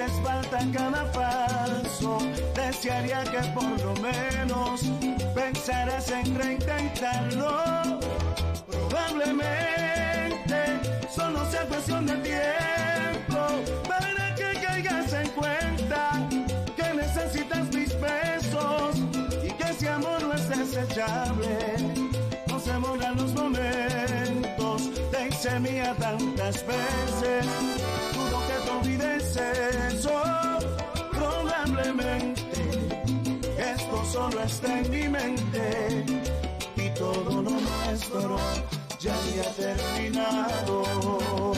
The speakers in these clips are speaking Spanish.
haces falta cada paso. Desearía que por lo menos pensaras en reintentarlo. Probablemente solo sea cuestión de tiempo para que caigas en cuenta que necesitas mis besos y que ese amor no es desechable. No se borran los momentos de hice mía tantas veces. Olvides eso. Probablemente esto solo está en mi mente y todo lo nuestro ya había terminado.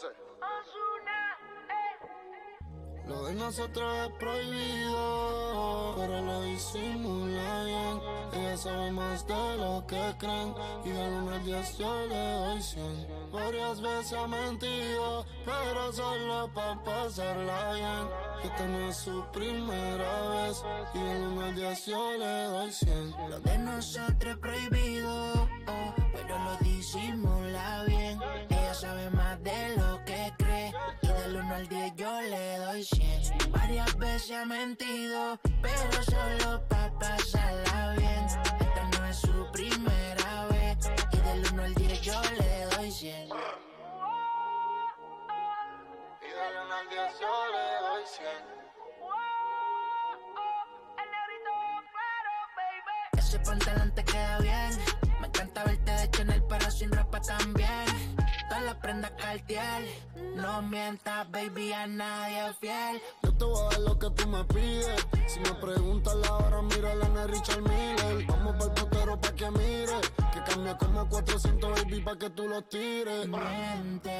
Dioses. Lo de nosotros es prohibido, pero lo disimula bien. Ella sabe más de lo que creen, y de uno al diez yo le doy cien. Varias veces ha mentido, pero solo para pasarla bien. Esta no es su primera vez, y de uno al diez yo le doy cien. Lo de nosotros es prohibido, oh, pero lo disimula bien. 100. Varias veces ha mentido, pero solo pa' pasarla bien. Esta no es su primera vez. Y del 1 al 10 yo le doy 100. Y del uno al diez yo le doy cien. Ese pantalón te queda bien. Me encanta verte de Chanel, pero sin ropa también. Cartier. No mientas, baby, a nadie es fiel. Yo te voy a dar lo que tú me pides. Si me preguntas la hora, mírala en el Richard Miller. Vamos pa'l putero pa' que mire. Que cambia como 400 baby pa' que tú los tires. Miente.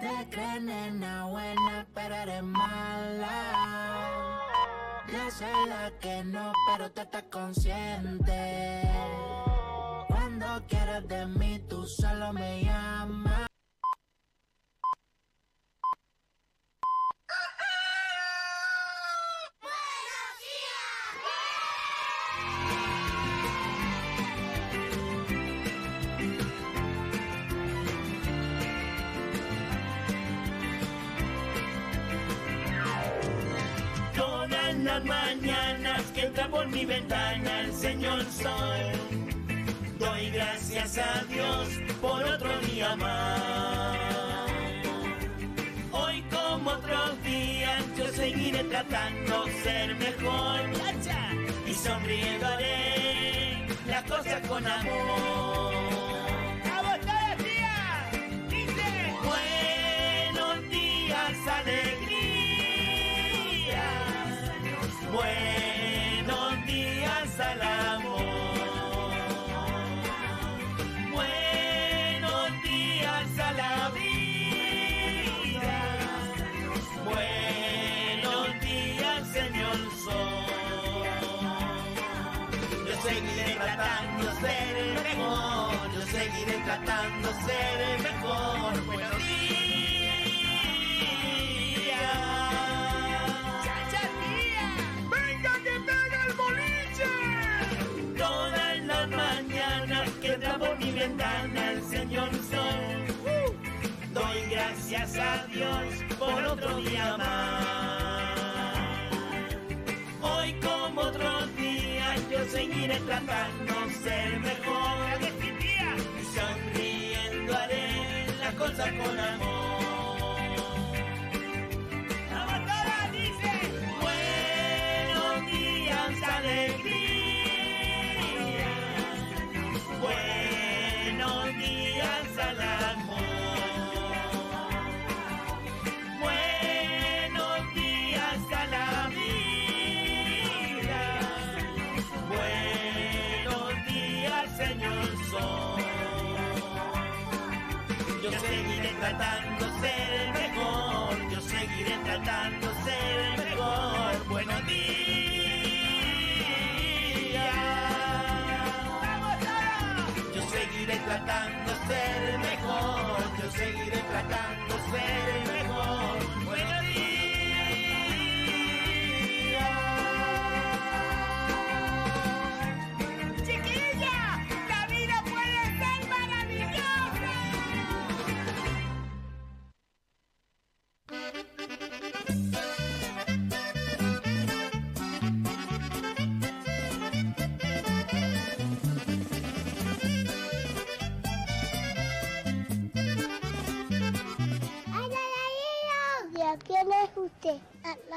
Te crees nena buena, pero eres mala. Yo soy la que no, pero te estás consciente. Quieras de mí, tú solo me llamas. Mañanas que entra por mi ventana el señor sol. Gracias a Dios por otro día más. Hoy como otros días yo seguiré tratando ser mejor. Y sonriendo haré las cosas con amor. Buenos días, alegría. Tratando de ser mejor. Yo seguiré tratando de ser mejor. Buenos días. ¡Venga que pega el boliche! Todas las mañanas que entra por mi ventana el señor sol. Doy gracias a Dios por otro día más. Tratando de ser mejor. Y sonriendo haré las cosas con amor. Tratando ser el mejor. Yo seguiré tratando ser el mejor. Buenos días. Yo seguiré tratando ser el mejor. Yo seguiré tratando ser mejor.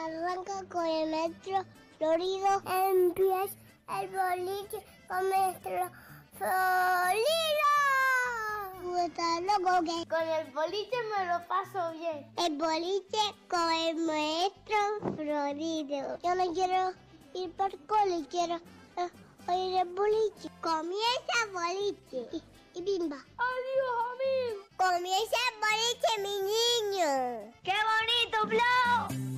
Arranca con el metro florido. Empieza el boliche con metro florido. Tú estás loco que con el boliche me lo paso bien. El boliche con el maestro florido. Yo no quiero ir por cole, quiero eh, oír el boliche. Comienza el boliche. Y, y bimba. Adiós, amigo. Comienza el boliche, mi niño. ¡Qué bonito, Flo!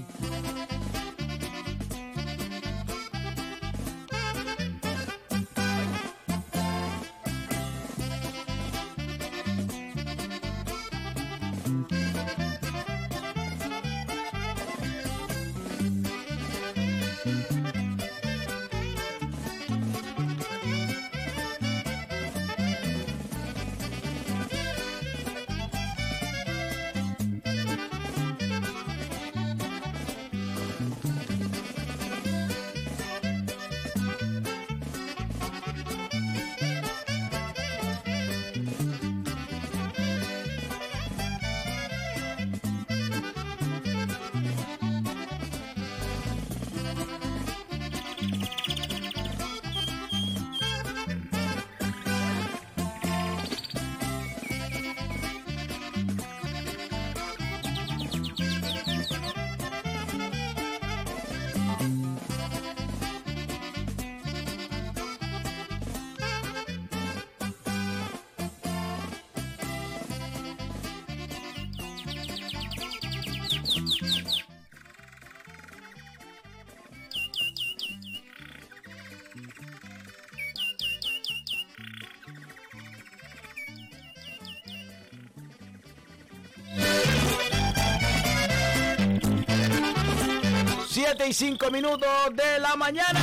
Siete y cinco minutos de la mañana.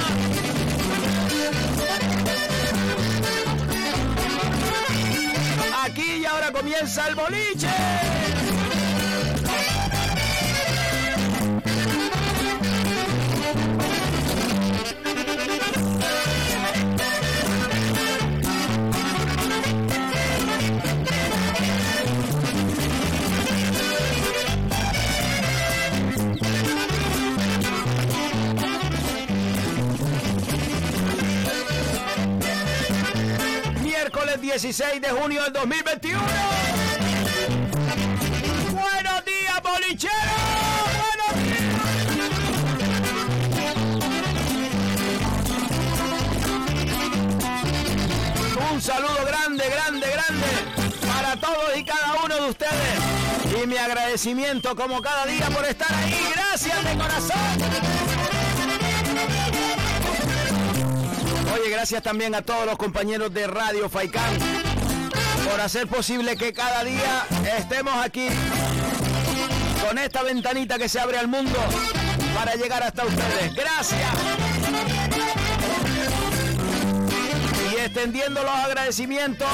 Aquí y ahora comienza el boliche. 16 de junio del 2021. Buenos días, bolicheros. Buenos días. Un saludo grande, grande, grande para todos y cada uno de ustedes. Y mi agradecimiento como cada día por estar ahí. Gracias de corazón. Oye, gracias también a todos los compañeros de Radio Faicán por hacer posible que cada día estemos aquí con esta ventanita que se abre al mundo para llegar hasta ustedes. Gracias. Y extendiendo los agradecimientos,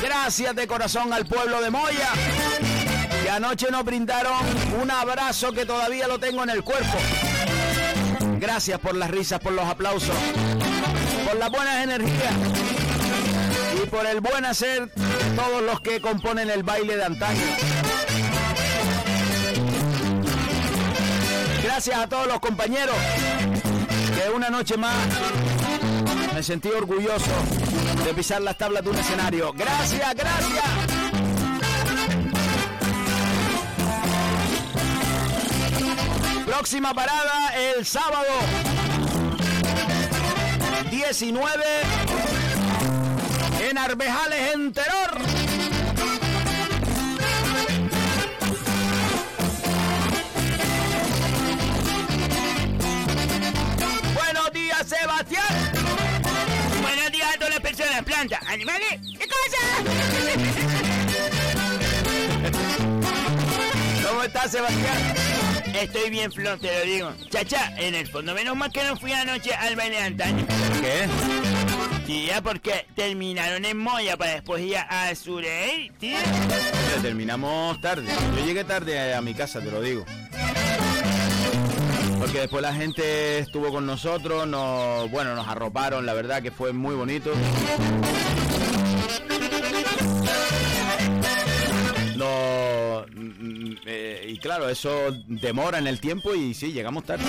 gracias de corazón al pueblo de Moya, que anoche nos brindaron un abrazo que todavía lo tengo en el cuerpo. Gracias por las risas, por los aplausos, por las buenas energías y por el buen hacer todos los que componen el baile de antaño. Gracias a todos los compañeros que una noche más me sentí orgulloso de pisar las tablas de un escenario. Gracias, gracias. Próxima parada el sábado 19 en Arbejales, en Teror. Buenos días, Sebastián. Buenos días a todas las personas, plantas, animales y cosas. ¿Cómo estás, Sebastián? Estoy bien, Flo, te lo digo. Chacha, en el fondo, menos mal que no fui anoche al baile de antaño. ¿Qué? Tía, porque terminaron en Moya para después ir a Surey, tía. Mira, terminamos tarde. Yo llegué tarde a mi casa, te lo digo. Porque después la gente estuvo con nosotros, nos, bueno, nos arroparon, la verdad que fue muy bonito. Mm, eh, y claro, eso demora en el tiempo y sí, llegamos tarde.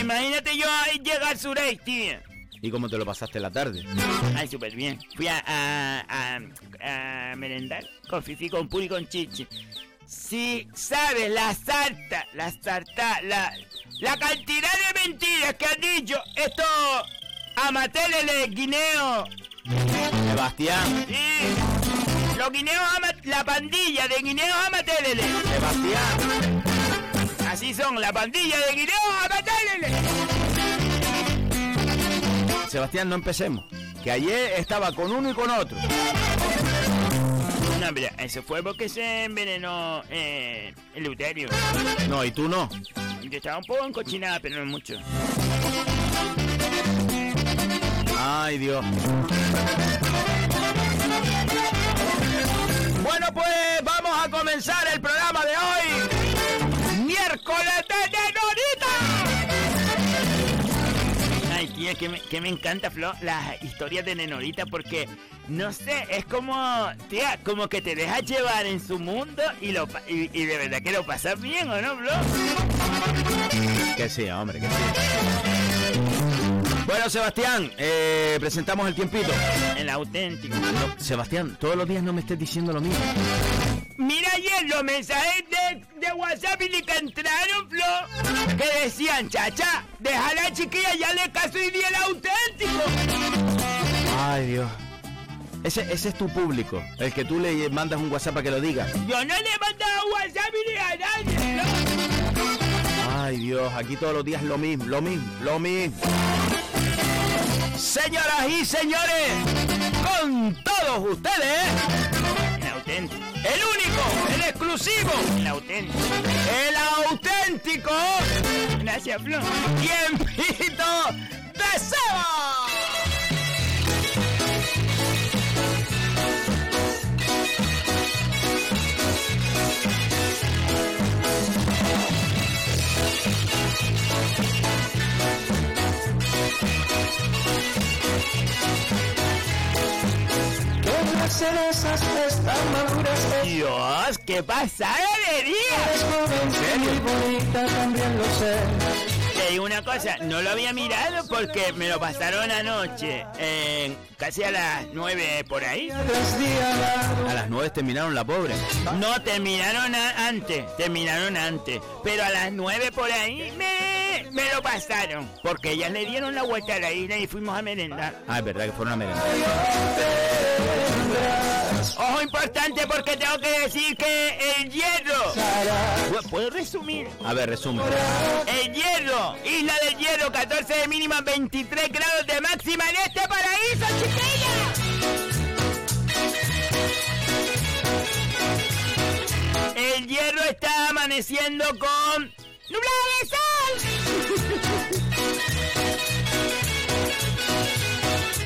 Imagínate yo ahí llegar Surey, tía. ¿Y cómo te lo pasaste la tarde? Ay, súper bien. Fui a, a, a, a merendar con Fifi, con Puri, con Chichi. Sí, sabes, la sarta, la sarta, la, la cantidad de mentiras que han dicho estos amateles de guineo. Sebastián, Sí, los guineos la pandilla de guineos amatelele. Sebastián. Así son, la pandilla de guineos amatelele. Sebastián, no empecemos. Que ayer estaba con uno y con otro. No, mira, eso fue porque se envenenó eh, el Luterio. No, y tú no. Yo estaba un poco encochinada, pero no mucho. Ay, Dios. Pues vamos a comenzar el programa de hoy. Miércoles de Nenorita. Ay, tía, que me, que me encanta, Flo, las historias de Nenorita porque, no sé, es como, tía, como que te dejas llevar en su mundo y, lo, y de verdad que lo pasas bien, ¿o no, Flo? Que sí, hombre, que sí. Bueno, Sebastián, eh, presentamos el tiempito. El auténtico. No, Sebastián, todos los días no me estés diciendo lo mismo. Mira ayer los mensajes de, de WhatsApp y que entraron, Flo, que decían, chacha, deja a la chiquilla, ya le caso y di el auténtico. Ay, Dios. Ese, ese es tu público, el que tú le mandas un WhatsApp para que lo diga. Yo no le he mandado WhatsApp ni a nadie. Ay, Dios, aquí todos los días lo mismo, lo mismo, lo mismo. Señoras y señores, con todos ustedes, El auténtico. el único, el exclusivo, El auténtico. el auténtico, Gracias, tiempito de Seba. Cerezas están maduras, Dios, ¿qué pasada de día? joven, muy bonita, también lo sé. Te digo una cosa, no lo había mirado porque me lo pasaron anoche, en casi a las nueve por ahí. A las nueve terminaron la pobre. No, terminaron antes, terminaron antes. Pero a las nueve por ahí me, me lo pasaron. Porque ellas le dieron la vuelta a la isla y fuimos a merendar. Ah, es verdad que fueron a merendar. Ojo importante porque tengo que decir que el hierro... ¿Puedo- ¿Puedo resumir? A ver, resumen. El hierro, isla del hierro, 14 de mínima, 23 grados de máxima en este paraíso, chiquilla. El hierro está amaneciendo con nublado de sol.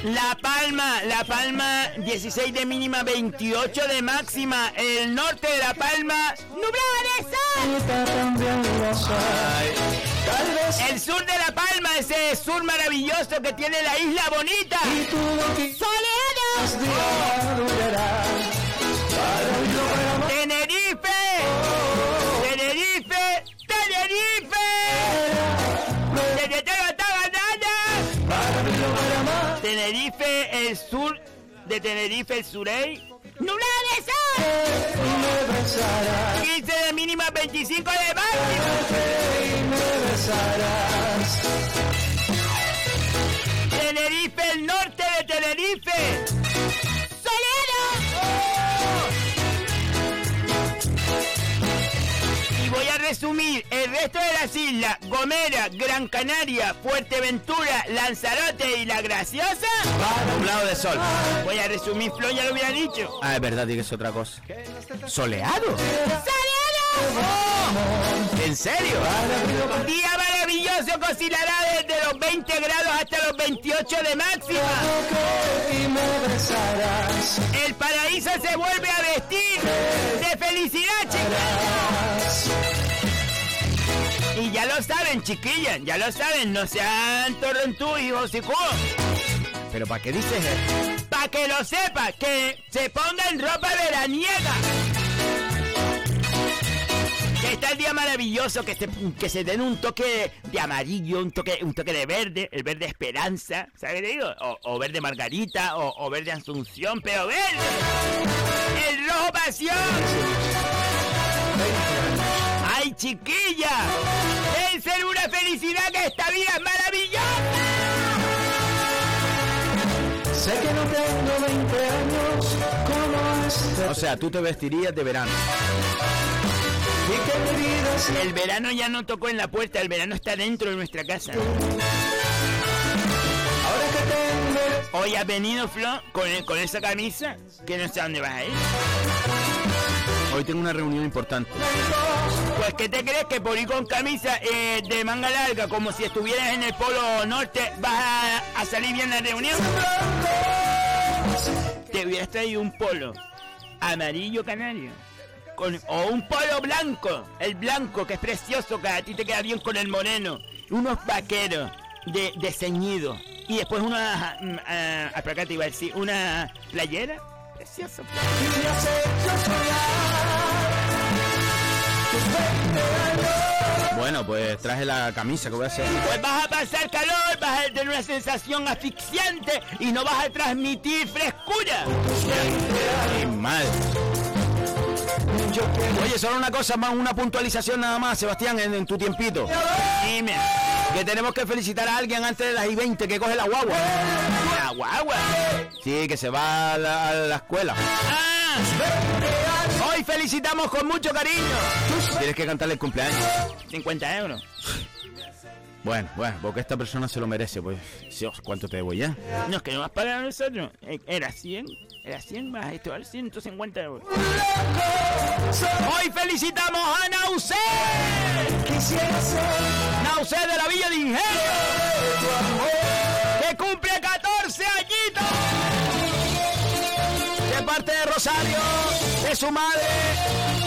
La Palma, La Palma, 16 de mínima, 28 de máxima. El norte de La Palma, nublado de sol. Tal vez El sur de La Palma, ese sur maravilloso que tiene la isla bonita. y tú lo para ¡Tenerife! ¡Tenerife! ¡Tenerife! Tenerife, el sur de Tenerife, el surey. ¡Nublado de sol! Y me besarás, 15 de mínima, 25 de máxima. Tenerife, el norte de Tenerife. Y voy a resumir el resto de las islas, Gomera, Gran Canaria, Fuerteventura, Lanzarote y La Graciosa, Nublado de sol. voy a resumir, Flo ya lo hubiera dicho. Ah, es verdad, dices otra cosa. ¿Soleado? ¿En serio? Día maravilloso que oscilará desde los 20 grados hasta los 28 de máxima. El paraíso se vuelve a vestir de felicidad, chiquillos. Y ya lo saben, chiquillas, ya lo saben, no sean torrentú y hocicú. ¿Pero para qué dices eso? Para que lo sepa, que se pongan ropa veraniega. Que está el día maravilloso, que se, den un toque de amarillo, un toque, un toque de verde, el verde esperanza, ¿sabes qué digo? O, verde margarita, o verde asunción, pero verde. El rojo pasión. ¡Ay, chiquilla! ¡Es ser una felicidad que esta vida es maravillosa! Sé que no tengo 20 años como este. O sea, tú te vestirías de verano. Y que mi vida sea El verano ya no tocó en la puerta, el verano está dentro de nuestra casa. ahora que tengo. Hoy has venido, Flo, con, con esa camisa, que no sé a dónde vas a ir. Hoy tengo una reunión importante. Pues, ¿qué te crees que por ir con camisa eh, de manga larga, como si estuvieras en el Polo Norte, vas a, salir bien la reunión? Te hubieras traído un polo amarillo canario. con- o un polo blanco, el blanco que es precioso, que a ti te queda bien con el moreno. Unos vaqueros de, ceñido. Y después una, ah, por acá te iba a una playera. Bueno, pues traje la camisa, ¿qué voy a hacer? Pues vas a pasar calor, vas a tener una sensación asfixiante y no vas a transmitir frescura. Qué mal. Oye, solo una cosa más, una puntualización nada más, Sebastián, en, en tu tiempito. Dime, Que tenemos que felicitar a alguien antes de las I 20 que coge la guagua. la guagua. Sí, que se va a la, a la escuela. Ah, hoy felicitamos con mucho cariño. Tienes que cantarle el cumpleaños. 50 euros. Bueno, bueno, porque esta persona se lo merece, pues. Dios, ¿cuánto te debo ya? No, es que no vas para nosotros. Eh, Era 100, era 100 más esto, vale 150 euros. Hoy felicitamos a Nausé. Nausé de la Villa de Ingenio. Que cumple 14 añitos. De parte de Rosario, de su madre,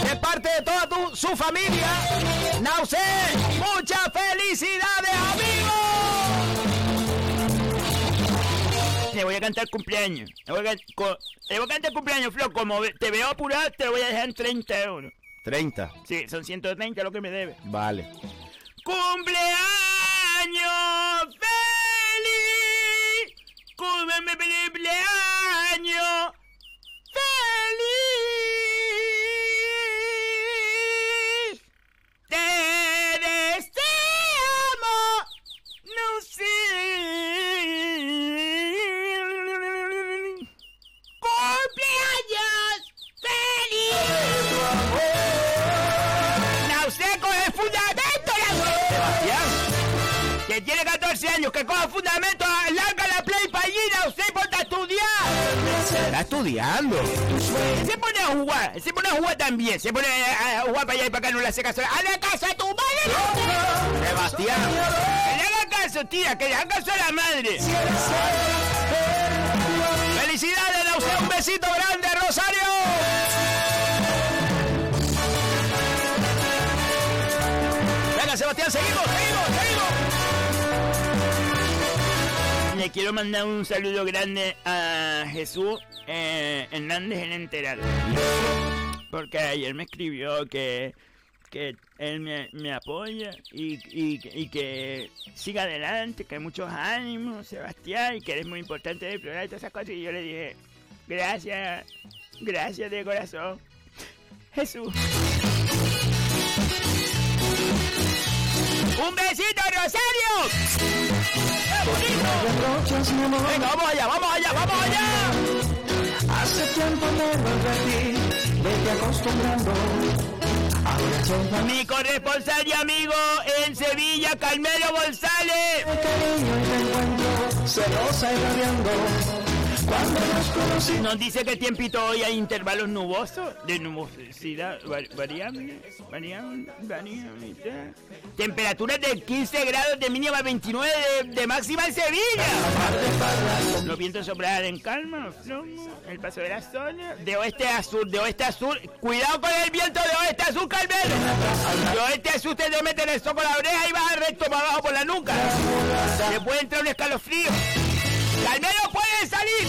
de parte de toda tu- su familia. Nausé, muchas felicidades, amigos. Le voy a cantar cumpleaños. Le voy a, co- le voy a cantar cumpleaños, Flo. Como te veo apurado, te lo voy a dejar en 30 euros. 30. Sí, son 130 lo que me debe. Vale. ¡Cumpleaños feliz! ¡Cumpleaños feliz! 13 años que coja fundamento, larga la play pallina, usted ponte a estudiar. Está estudiando. Se pone a jugar, se pone a jugar también, se pone a jugar para allá y para acá, no le hace caso. ¡A la casa tu madre! Sebastián. Que le haga caso, tía, que le haga caso a la madre. ¡Felicidades a usted! ¡Un besito grande, Rosario! Venga, Sebastián, seguimos, seguimos. Le quiero mandar un saludo grande a Jesús eh, Hernández en Enterar. Porque ayer me escribió que, que él me, me apoya y, y- que siga adelante, que hay muchos ánimos, Sebastián, y que eres muy importante programa y todas esas cosas. Y yo le dije, gracias, gracias de corazón. Jesús. ¡Un besito, Rosario! ¡Qué bonito! Venga, vamos allá, vamos allá, vamos allá. Hace tiempo me advertí, vete acostumbrando Mi corresponsal y amigo en Sevilla, Carmelo González. Nos dice que el tiempito hoy hay intervalos nubosos, de nubosidad variable, variable, variable. Temperaturas de 15 grados de mínima 29 de, máxima en Sevilla. Los vientos soplan en calma, el paso de la zona, de oeste a sur, de oeste a sur. Cuidado con el viento de oeste a sur, Carmelo. De oeste a sur te meten esto con la oreja y vas recto para abajo por la nuca. Te puede entrar un escalofrío. ¡Calmero puede salir!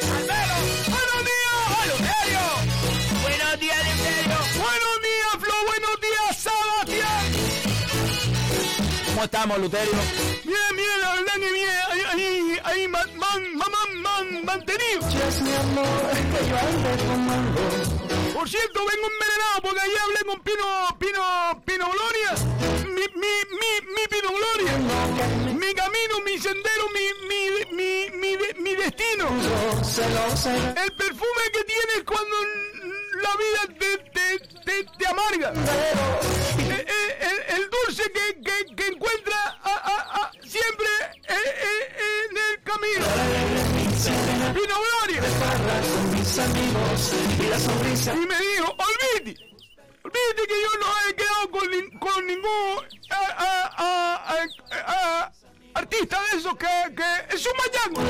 ¡Calmero! ¡Buenos días, Luterio! ¡Buenos días, Luterio! ¡Buenos días, Flo! ¡Buenos días, Sebastián! ¿Cómo estamos, Luterio? Bien, bien, la verdad que bien. Ahí, ahí, ahí, man, man, man, man, mantenido. Por cierto, vengo envenenado porque ayer hablé con Pino, Pino, Pino Gloria. Mi, mi, mi, mi Pino Gloria. Mi camino, mi sendero, mi, mi, mi, mi, mi destino. El perfume que tienes cuando la vida te, te, te, te amarga. El, el, el, dulce que, que, que encuentra a, a, a, siempre en, en el camino. Pino Gloria. Y me dijo, olvídate, olvídate que yo no he quedado con, con ningún artista de esos que, que es un mayaco.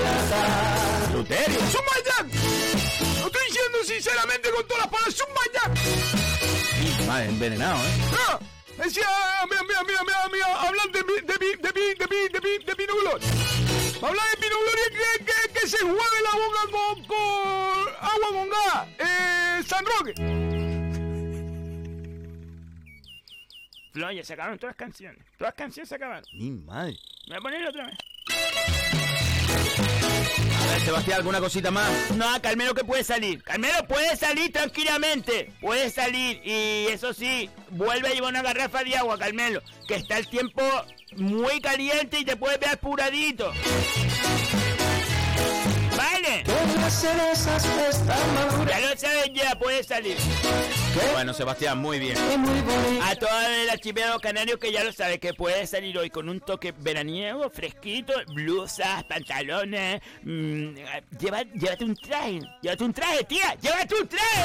Luterio. Es un mayaco. Lo estoy diciendo sinceramente con todas las palabras, es un mayaco. Madre, envenenado, ¿eh? Ah, Decía, mira, mira, mira, mira, mira, hablan de, pi- de, pi- de, pi- de, pi- de, pi- de Pino Gloria. Hablan de Pino Gloria que, que, que se juegue la boca con, con agua con gas. Eh, San Roque. Ya se acabaron todas las canciones. Todas las canciones se acabaron. Mi madre. Me voy a poner otra vez. A ver, Sebastián, ¿alguna cosita más? No, Carmelo que puede salir. Carmelo puede salir tranquilamente. Puede salir. Y eso sí, vuelve a llevar una garrafa de agua, Carmelo. Que está el tiempo muy caliente y te puedes ver apuradito. ¿Vale? Ya lo sabes ya, puede salir. Bueno, Sebastián, muy bien. A todos el archipiélago canario que ya lo sabe que puede salir hoy con un toque veraniego, fresquito, blusas, pantalones. mm, lleva, llévate un traje, llévate un traje, tía, llévate un traje.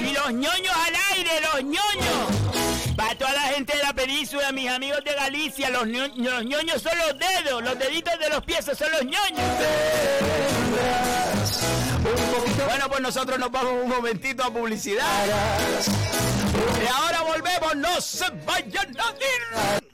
Y los ñoños al aire, los ñoños. Para toda la gente de la península, mis amigos de Galicia, los ñoños son los dedos, los deditos de los pies son los ñoños. Bueno, pues nosotros nos vamos un momentito a publicidad. Y ahora volvemos, no se vayan a ir.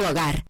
tu hogar.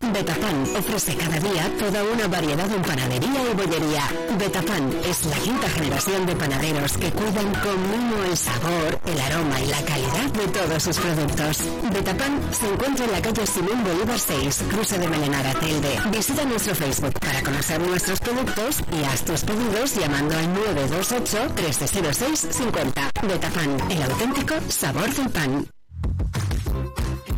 Betafan ofrece cada día toda una variedad en panadería y bollería. Betafan es la quinta generación de panaderos que cuidan con mimo el sabor, el aroma y la calidad de todos sus productos. Betafan se encuentra en la calle Simón Bolívar 6, cruce de Melenara, Telde. Visita nuestro Facebook para conocer nuestros productos y haz tus pedidos llamando al 928 1306 50. Betafan, el auténtico sabor del pan.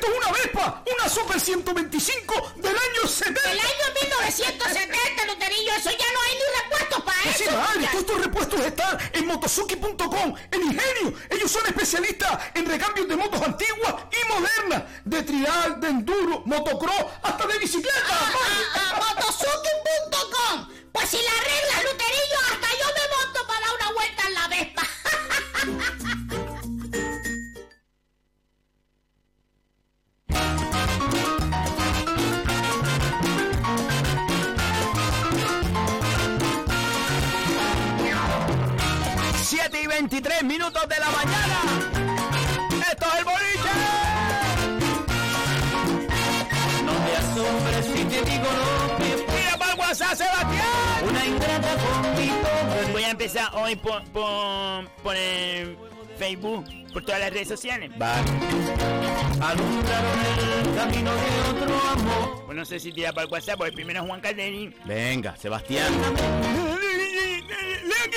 Esto es una Vespa! ¡Una Super 125 del año 70! ¡Del año 1970, Eleuterillo! ¡Eso ya no hay ni repuestos para eso! sí, madre! Todos estos repuestos están en motosuki.com, en Ingenio. Ellos son especialistas en recambios de motos antiguas y modernas. De trial, de enduro, motocross, hasta de bicicleta. Ah, ah, motosuki.com Pues si la arreglas, Luterillo, hasta yo me 7 y 23 minutos de la mañana. Esto es el boliche. No te asombres si te digo no. Mira para el WhatsApp, Sebastián. Una ingrata contigo. Voy a empezar hoy por, por, por el Facebook, por todas las redes sociales. Vale. Alumbraron el camino de otro amor. Pues no sé si tira para el WhatsApp, porque primero es Juan Calderín. Venga, Sebastián.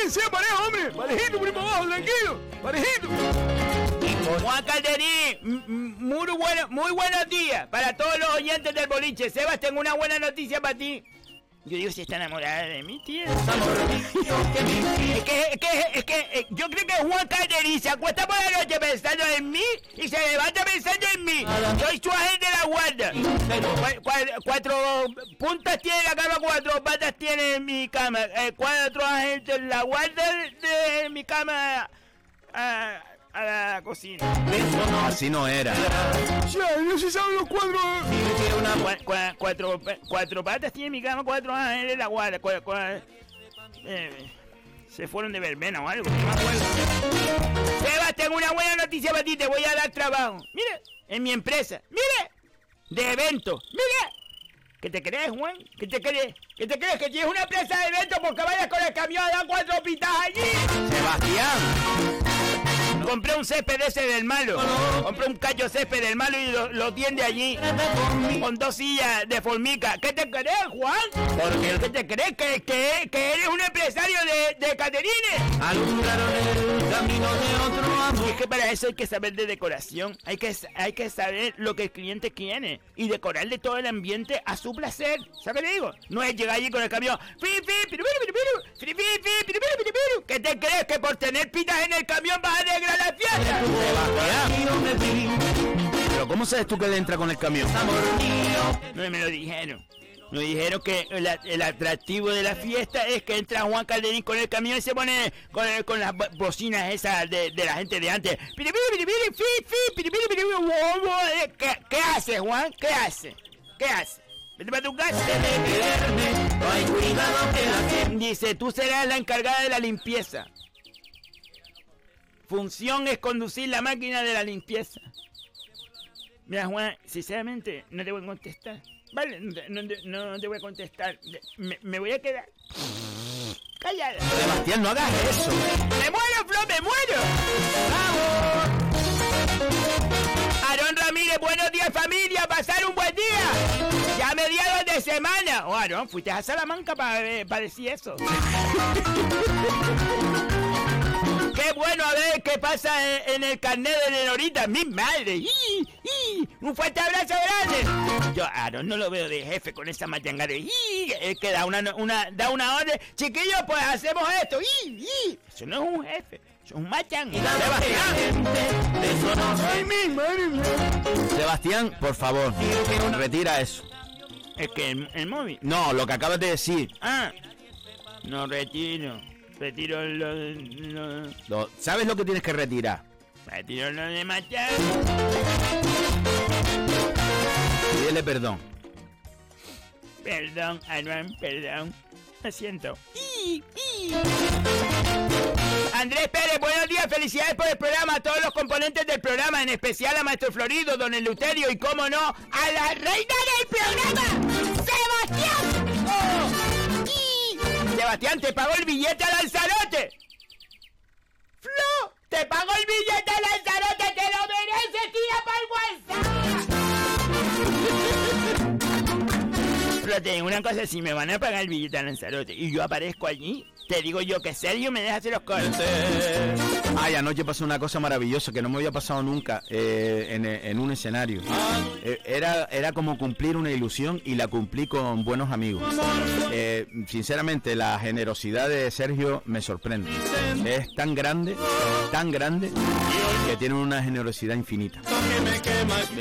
Quien sea pareja, hombre. Parejito, por para abajo, tranquilo. Parejito. Juan Calderín, muy, bueno, muy buenos días para todos los oyentes del boliche. Sebas, tengo una buena noticia para ti. Yo digo, si está enamorada de mí, tío. Es que, es que, es que yo creo que Juan Calderín se acuesta por la noche pensando en mí y se levanta pensando en mí. Soy su agente de la cua- cuatro puntas tiene la cama, cuatro patas tiene mi cama. Eh, cuatro agentes la guardia de, mi cama a, a la cocina. Así no era. Ya, no se saben los cuadros. Cua- cua- cuatro, pa- cuatro patas tiene mi cama, cuatro ángeles de la cua- eh, se fueron de verbena o algo, no me acuerdo. Sebas, tengo una buena noticia para ti, te voy a dar trabajo. Mira, en mi empresa, mira, de eventos, mira. ¿Qué te crees, Juan? ¿Qué te crees? ¿Qué te crees? ¿Que tienes una empresa de eventos porque vayas con el camión a dar cuatro pitas allí? Sebastián. Compré un césped ese del malo. Compré un cacho césped del malo y lo, lo tiende allí. Con dos sillas de formica. ¿Qué te crees, Juan? Porque ¿Qué te crees? ¿Que, que, que eres un empresario de, de caterines? Alumbraron el camino de otro amor. Y es que para eso hay que saber de decoración. Hay que, hay que saber lo que el cliente quiere. Y decorarle todo el ambiente a su placer. ¿Sabes qué te digo? No es llegar allí con el camión. ¿Qué te crees? ¿Que por tener pitas en el camión vas a alegrar la? Pero ¿cómo sabes tú que él entra con el camión? No me lo dijeron. Me dijeron que el, el atractivo de la fiesta es que entra Juan Calderín con el camión y se pone con, con las bo- bocinas esas de, de la gente de antes. ¿Qué, ¿Qué hace, Juan? ¿Qué hace? ¿Qué hace? Dice, tú serás la encargada de la limpieza. Función es conducir la máquina de la limpieza. Mira, Juan, sinceramente, no te voy a contestar. Vale, no te, no te- no te voy a contestar. Me, me voy a quedar callada. Sebastián, no hagas eso. ¡Me muero, Flo, me muero! ¡Vamos! Aarón Ramírez, buenos días, familia. Pasar un buen día. Ya mediados de semana. Oh, Aarón, fuiste a Salamanca para decir eso. ¿Qué bueno a ver qué pasa en, en el carnet de Nenorita. Mi madre. ¡Y, y! Un fuerte abrazo grande. Yo, Aaron, no lo veo de jefe con esa machangada. ¡Y! Es que da una, una, da una orden. Chiquillos, pues hacemos esto. ¡Y, y! Eso no es un jefe. Es un. Sebastián. Sebastián, por favor, retira eso. Es que el, el móvil. No, lo que acabas de decir. Ah. No retiro. Retiro lo, lo, Lo- ¿Sabes lo que tienes que retirar? retiro lo de machang. Pídele perdón. Perdón, Aaron, perdón. Lo siento. Andrés Pérez, buenos días, felicidades por el programa, a todos los componentes del programa, en especial a Maestro Florido, Don Eleuterio y, cómo no, a la reina del programa, Sebastián. Sebastián, te pago el billete a Lanzarote. Flo, te pago el billete a Lanzarote, te lo mereces, tira para el. Pero te digo una cosa, si me van a pagar el billete a Lanzarote y yo aparezco allí, te digo yo que Sergio me deja hacer los cortes. Anoche pasó una cosa maravillosa que no me había pasado nunca eh, en, un escenario. Eh, era, era como cumplir una ilusión y la cumplí con buenos amigos. Eh, sinceramente, la generosidad de Sergio me sorprende. Es tan grande, tan grande, que tiene una generosidad infinita.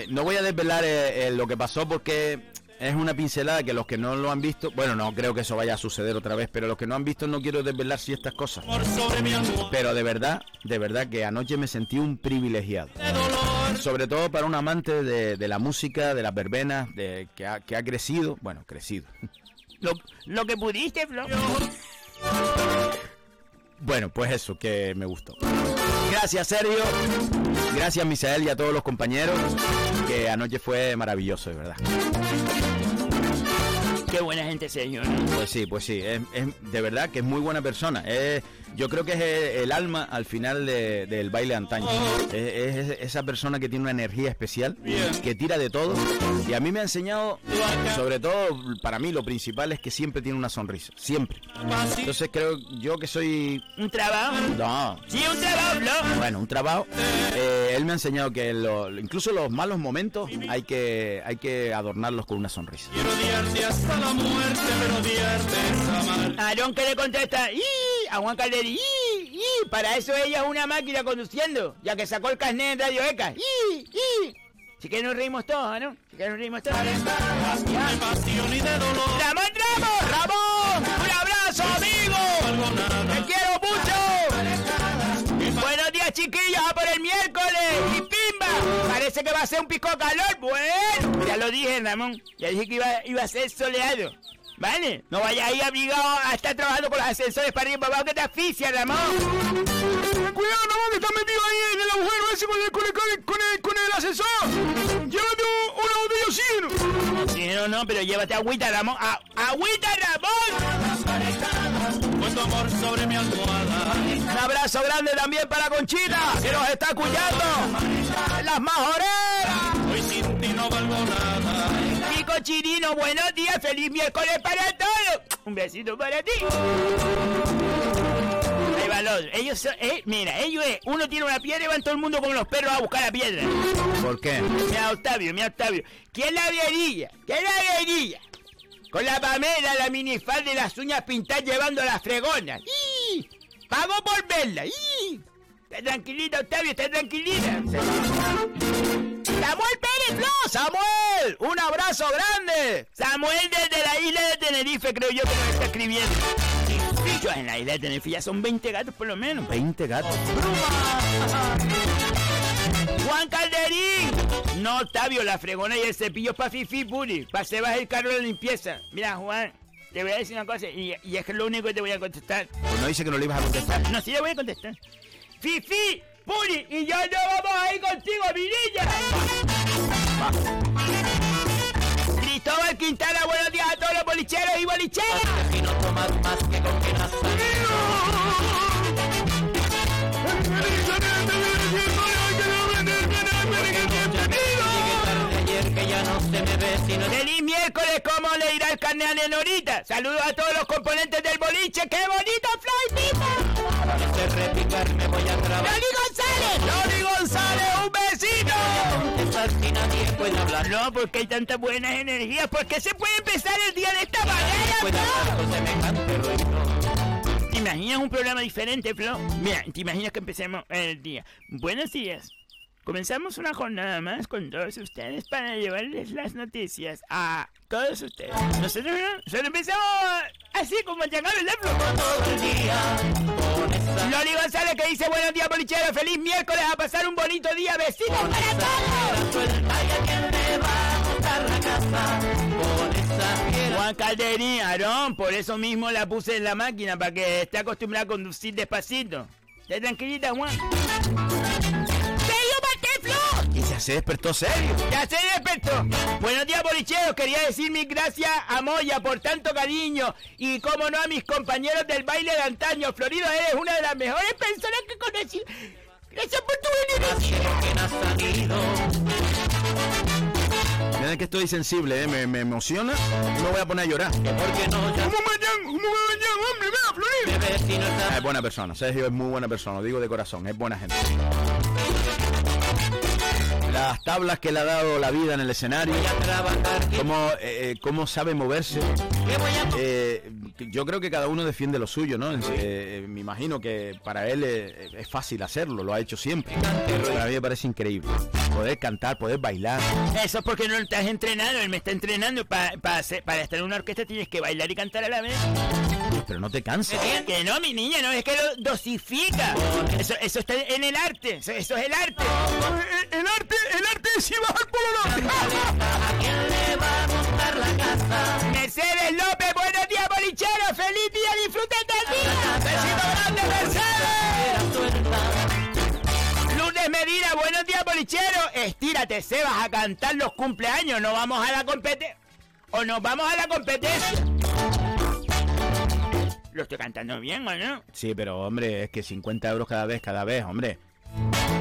No voy a desvelar lo que pasó porque es una pincelada que los que no lo han visto, bueno, no creo que eso vaya a suceder otra vez, pero los que no han visto no quiero desvelar ciertas cosas. Pero de verdad, de verdad que anoche me sentí un privilegiado. Sobre todo para un amante de, de la música, de las verbenas, de, que, ha, que ha crecido, bueno, crecido. Lo, lo que pudiste, Flo. Bueno, pues eso, que me gustó. Gracias, Sergio. Gracias, Misael y a todos los compañeros. Que anoche fue maravilloso, de verdad. Qué buena gente, señor. Pues sí, pues sí. Es, es- de verdad que es muy buena persona. Yo creo que es el, alma al final de- del baile antaño. Es, es esa persona que tiene una energía especial, que tira de todo. Y a mí me ha enseñado, sobre todo para mí, lo principal es que siempre tiene una sonrisa. Siempre. Entonces creo yo que soy. ¿Un trabajo? No. Sí, un trabajo, Flo. Bueno, un trabajo. Eh, él me ha enseñado que lo- incluso los malos momentos hay que, hay que adornarlos con una sonrisa. hasta la muerte, pero odiarte es amar. Aarón que le contesta, ¡y! A Juan Calderón, Para eso ella es una máquina conduciendo, ya que sacó el carnet en Radio ECA, ¡y! ¡y! Si que nos reímos todos, ¿no? Si que nos reímos todos. ¡Ramón Ramos! ¡Ramón! ¡Un abrazo, amigo! ¡Te quiero mucho! Buenos días, chiquillos, a por el miércoles. ¡Y pimba! Parece que va a ser un pico calor. Bueno, ya lo dije, Ramón. Ya dije que iba a ser soleado. ¿Vale? No vayas ahí abrigado a estar trabajando con los ascensores para arriba y para abajo que te asfixia, Ramón. Cuidado, Ramón, que está metido ahí en el agujero ese con el, con el, con el, con el, con el ascensor. Llévate un- una botella de oxígeno. Sí, no, no, pero llévate agüita, Ramón. ¡A- ¡Agüita, Ramón! Tu amor sobre mi almohada. Un abrazo grande también para Conchita, que nos está escuchando. Las majoreras. Hoy sin ti no valgo nada. Pico Chirino, buenos días, feliz miércoles para todos. Un besito para ti. Ahí. Ellos son, eh, mira, ellos es, uno tiene una piedra y van todo el mundo como los perros a buscar la piedra. ¿Por qué? Mira Octavio, mira Octavio. ¿Quién la vería? ¿Quién la vería? Con la Pamela, la minifalda y las uñas pintadas llevando la fregona. ¡Y! Pago por verla. ¡Y! Está tranquilita, Octavio, está tranquilita. Samuel un abrazo grande. Samuel desde la isla de Tenerife, creo yo que nos está escribiendo. Yo en la isla de Tenerife ya son 20 gatos por lo menos. 20 gatos. Juan Calderín. No, Octavio, la fregona y el cepillo para Fifi Puri. Para Sebas el carro de limpieza. Mira, Juan, te voy a decir una cosa y, y es que es lo único que te voy a contestar. Pues no dice que no le ibas a contestar. No, sí le voy a contestar. Fifi, Puri y yo no vamos a ir contigo, mi niña. Cristóbal Quintana, buenos días a todos los bolicheros y bolicheras. Y no tomas más que con que ayer que ya no se me ve sino Feliz miércoles, ¿cómo le irá el carne a Nenorita? Saludos a todos los componentes del boliche, ¡qué bonito, repicar me voy a nadie puede hablar. No, porque hay tantas buenas energías. porque se puede empezar el día de esta manera? ¿Te imaginas un programa diferente, Flo? Mira, ¿te imaginas que empecemos el día? Buenos días. Comenzamos una jornada más con todos ustedes para llevarles las noticias a todos ustedes. Nosotros empezamos así como llegar el Flo. Todo el día. Loli González que dice buenos días, bolichero. Feliz miércoles a pasar un bonito día. Besitos para todos. Juan Calderín, Aarón, por eso mismo la puse en la máquina, para que esté acostumbrada a conducir despacito. Esté tranquilita, Juan. Ya se despertó serio. Ya se despertó. Buenos días, bolicheros. Quería decir mis gracias a Moya por tanto cariño. Y como no a mis compañeros del baile de antaño. Florido, eres una de las mejores personas que conocí. Gracias por tu venir. Mira que estoy sensible, ¿eh? me, me emociona me voy a poner a llorar. ¿Por qué no? ¿Cómo mañana? ¿Cómo mañana, hombre? Vea, Florida. Es buena persona, Sergio es muy buena persona, lo digo de corazón, es buena gente. Las tablas que le ha dado la vida en el escenario, cómo, eh, cómo sabe moverse. Eh, yo creo que cada uno defiende lo suyo, ¿no? Eh, me imagino que para él es, es fácil hacerlo, lo ha hecho siempre. Pero a mí me parece increíble. Poder cantar, poder bailar. Eso es porque no estás entrenado, él me está entrenando. Pa- pa hacer- para estar en una orquesta tienes que bailar y cantar a la vez. Pero no te cansas. Que no, mi niña, no, es que lo dosifica. Eso, eso está en el arte, eso, eso es el arte. El, el arte, el arte es si bajar por la ¿A quién le va a gustar la casa? Mercedes López, buenos días, bolichero. Feliz día, disfruten del día. Besito grande, Mercedes. Lourdes Medina, buenos días, bolichero. Estírate, Sebas, a cantar los cumpleaños. No vamos a la competencia. O nos vamos a la competencia. ¿Lo estoy cantando bien o no? Sí, pero hombre, es que 50 euros cada vez, cada vez, hombre.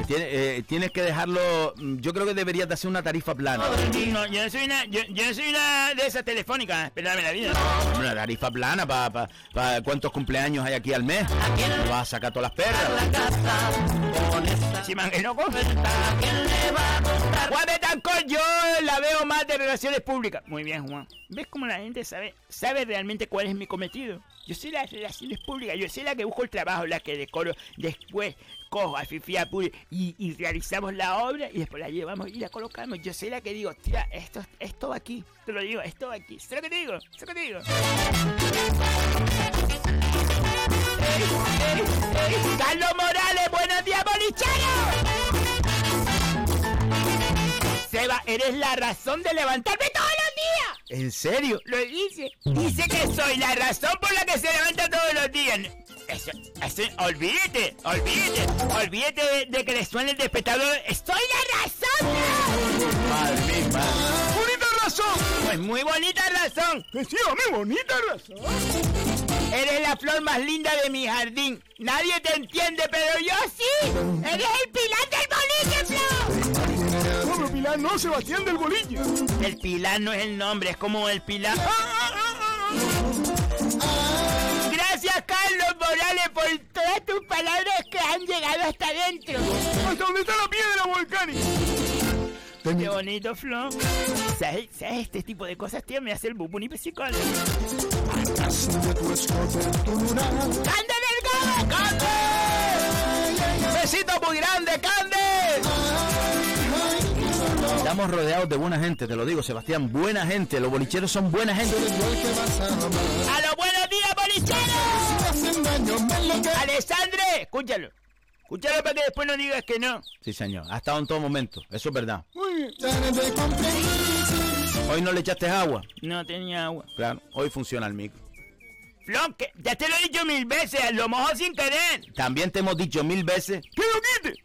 Eh, tienes que dejarlo. mm, Yo creo que deberías de hacer una tarifa plana. No, yo no soy una, yo, yo no soy una de esas telefónicas. Espérame la vida. Una tarifa plana para pa, pa- cuántos cumpleaños hay aquí al mes. No vas a sacar todas las perras. Si man, no coge. Juan yo la veo más de relaciones públicas. Muy bien, Juan. ¿Ves cómo la gente sabe, sabe realmente cuál es mi cometido? Yo soy las relaciones públicas, yo soy la que busco el trabajo, la que decoro. Después cojo a Fifi Apure y, y realizamos la obra y después la llevamos y la colocamos. Yo soy la que digo, tía, esto, esto va aquí. Te lo digo, esto va aquí. ¿Sabes lo que te digo? ¿Sabes lo que te digo? Carlos Morales, buenos días, bolichero. Seba, eres la razón de levantarme todos los días. ¿En serio? Lo dice. Dice que soy la razón por la que se levanta todos los días. Eso, eso, olvídate, olvídate, olvídate de, de que le suene el despertador. ¡Estoy la razón! Madre mía, madre. ¡Bonita razón! Pues muy bonita razón. Sí, hombre, bonita razón. Eres la flor más linda de mi jardín. Nadie te entiende, pero yo sí. Eres el pilar del boliche, Flor. No, pero Pilar no, Sebastián del Bolillo. El pilar no es el nombre, es como el pilar. Gracias, Por todas tus palabras que han llegado hasta adentro. Hasta donde está la piedra volcánica. Qué bonito, Flo. ¿Sabes, sabes este tipo de cosas, tío? Me hace el bubuni pesicón. ¡Cande Delgado! ¡Cande! ¡Besito muy grande, Cande! Estamos rodeados de buena gente, te lo digo, Sebastián. Buena gente, los bolicheros son buena gente. ¡A los buenos días, bolicheros! ¡Alessandre! Escúchalo. Escúchalo para que después no digas que no. Sí, señor. Ha estado en todo momento. Eso es verdad. Muy bien. Hoy no le echaste agua. No tenía agua. Claro, hoy funciona el micro. Flon, que ya te lo he dicho mil veces, lo mojo sin querer. También te hemos dicho mil veces. ¡Que lo quite!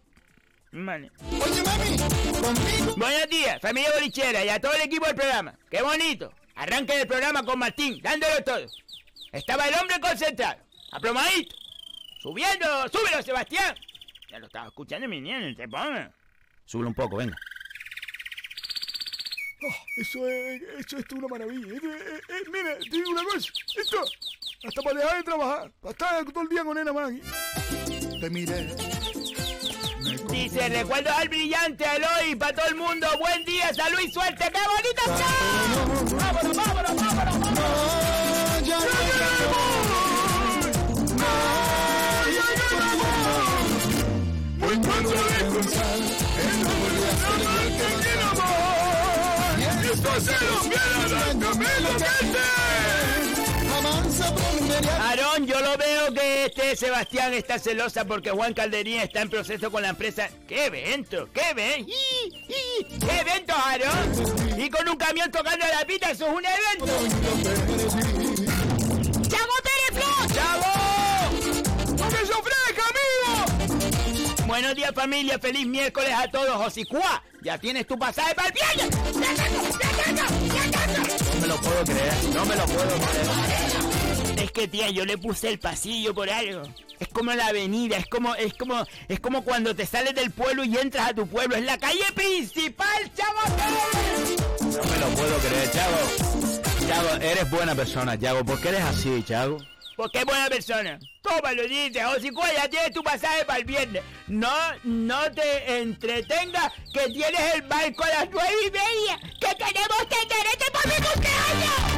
Vale. Oye, mami, conmigo. Buenos días, familia bolichera y a todo el equipo del programa. ¡Qué bonito! Arranque el programa con Martín, dándolo todo. Estaba el hombre concentrado, aplomadito, subiendo, súbelo, Sebastián. Ya lo estaba escuchando mi niño, te ponga. Sube un poco, venga. Oh, eso es, eso es una maravilla. Eh, eh, eh, mira, te digo una cosa. Esto, hasta para dejar de trabajar, para estar todo el día con Nena Maggie. Te miré Dice, recuerdo al brillante Eloy para todo el mundo. Buen día, salud y suerte. ¡Qué bonito show! ¡Vámonos, vámonos, vámonos! vámonos! Aarón, yo lo veo que este Sebastián está celosa porque Juan Calderín está en proceso con la empresa. ¡Qué evento! ¡Qué evento! ¡Qué evento, Aarón! Y con un camión tocando la pita, eso es un evento. Buenos días, familia. Feliz miércoles a todos. Josicua, ya tienes tu pasaje para el viernes. ¡Ya tengo! ¡Ya tengo! ¡Ya tengo! No me lo puedo creer, no me lo puedo creer. Es que tía, yo le puse el pasillo por algo. Es como la avenida, es como, es como, es como cuando te sales del pueblo y entras a tu pueblo. Es la calle principal, chavo. No me lo puedo creer, Chavo. Chavo, eres buena persona, Chavo. ¿Por qué eres así, Chavo? Porque es buena persona. Tómalo, dice. Josico, ya tienes tu pasaje para el viernes. No, no te entretengas que tienes el barco a las nueve y media. Que queremos tenerte por mi cumpleaños.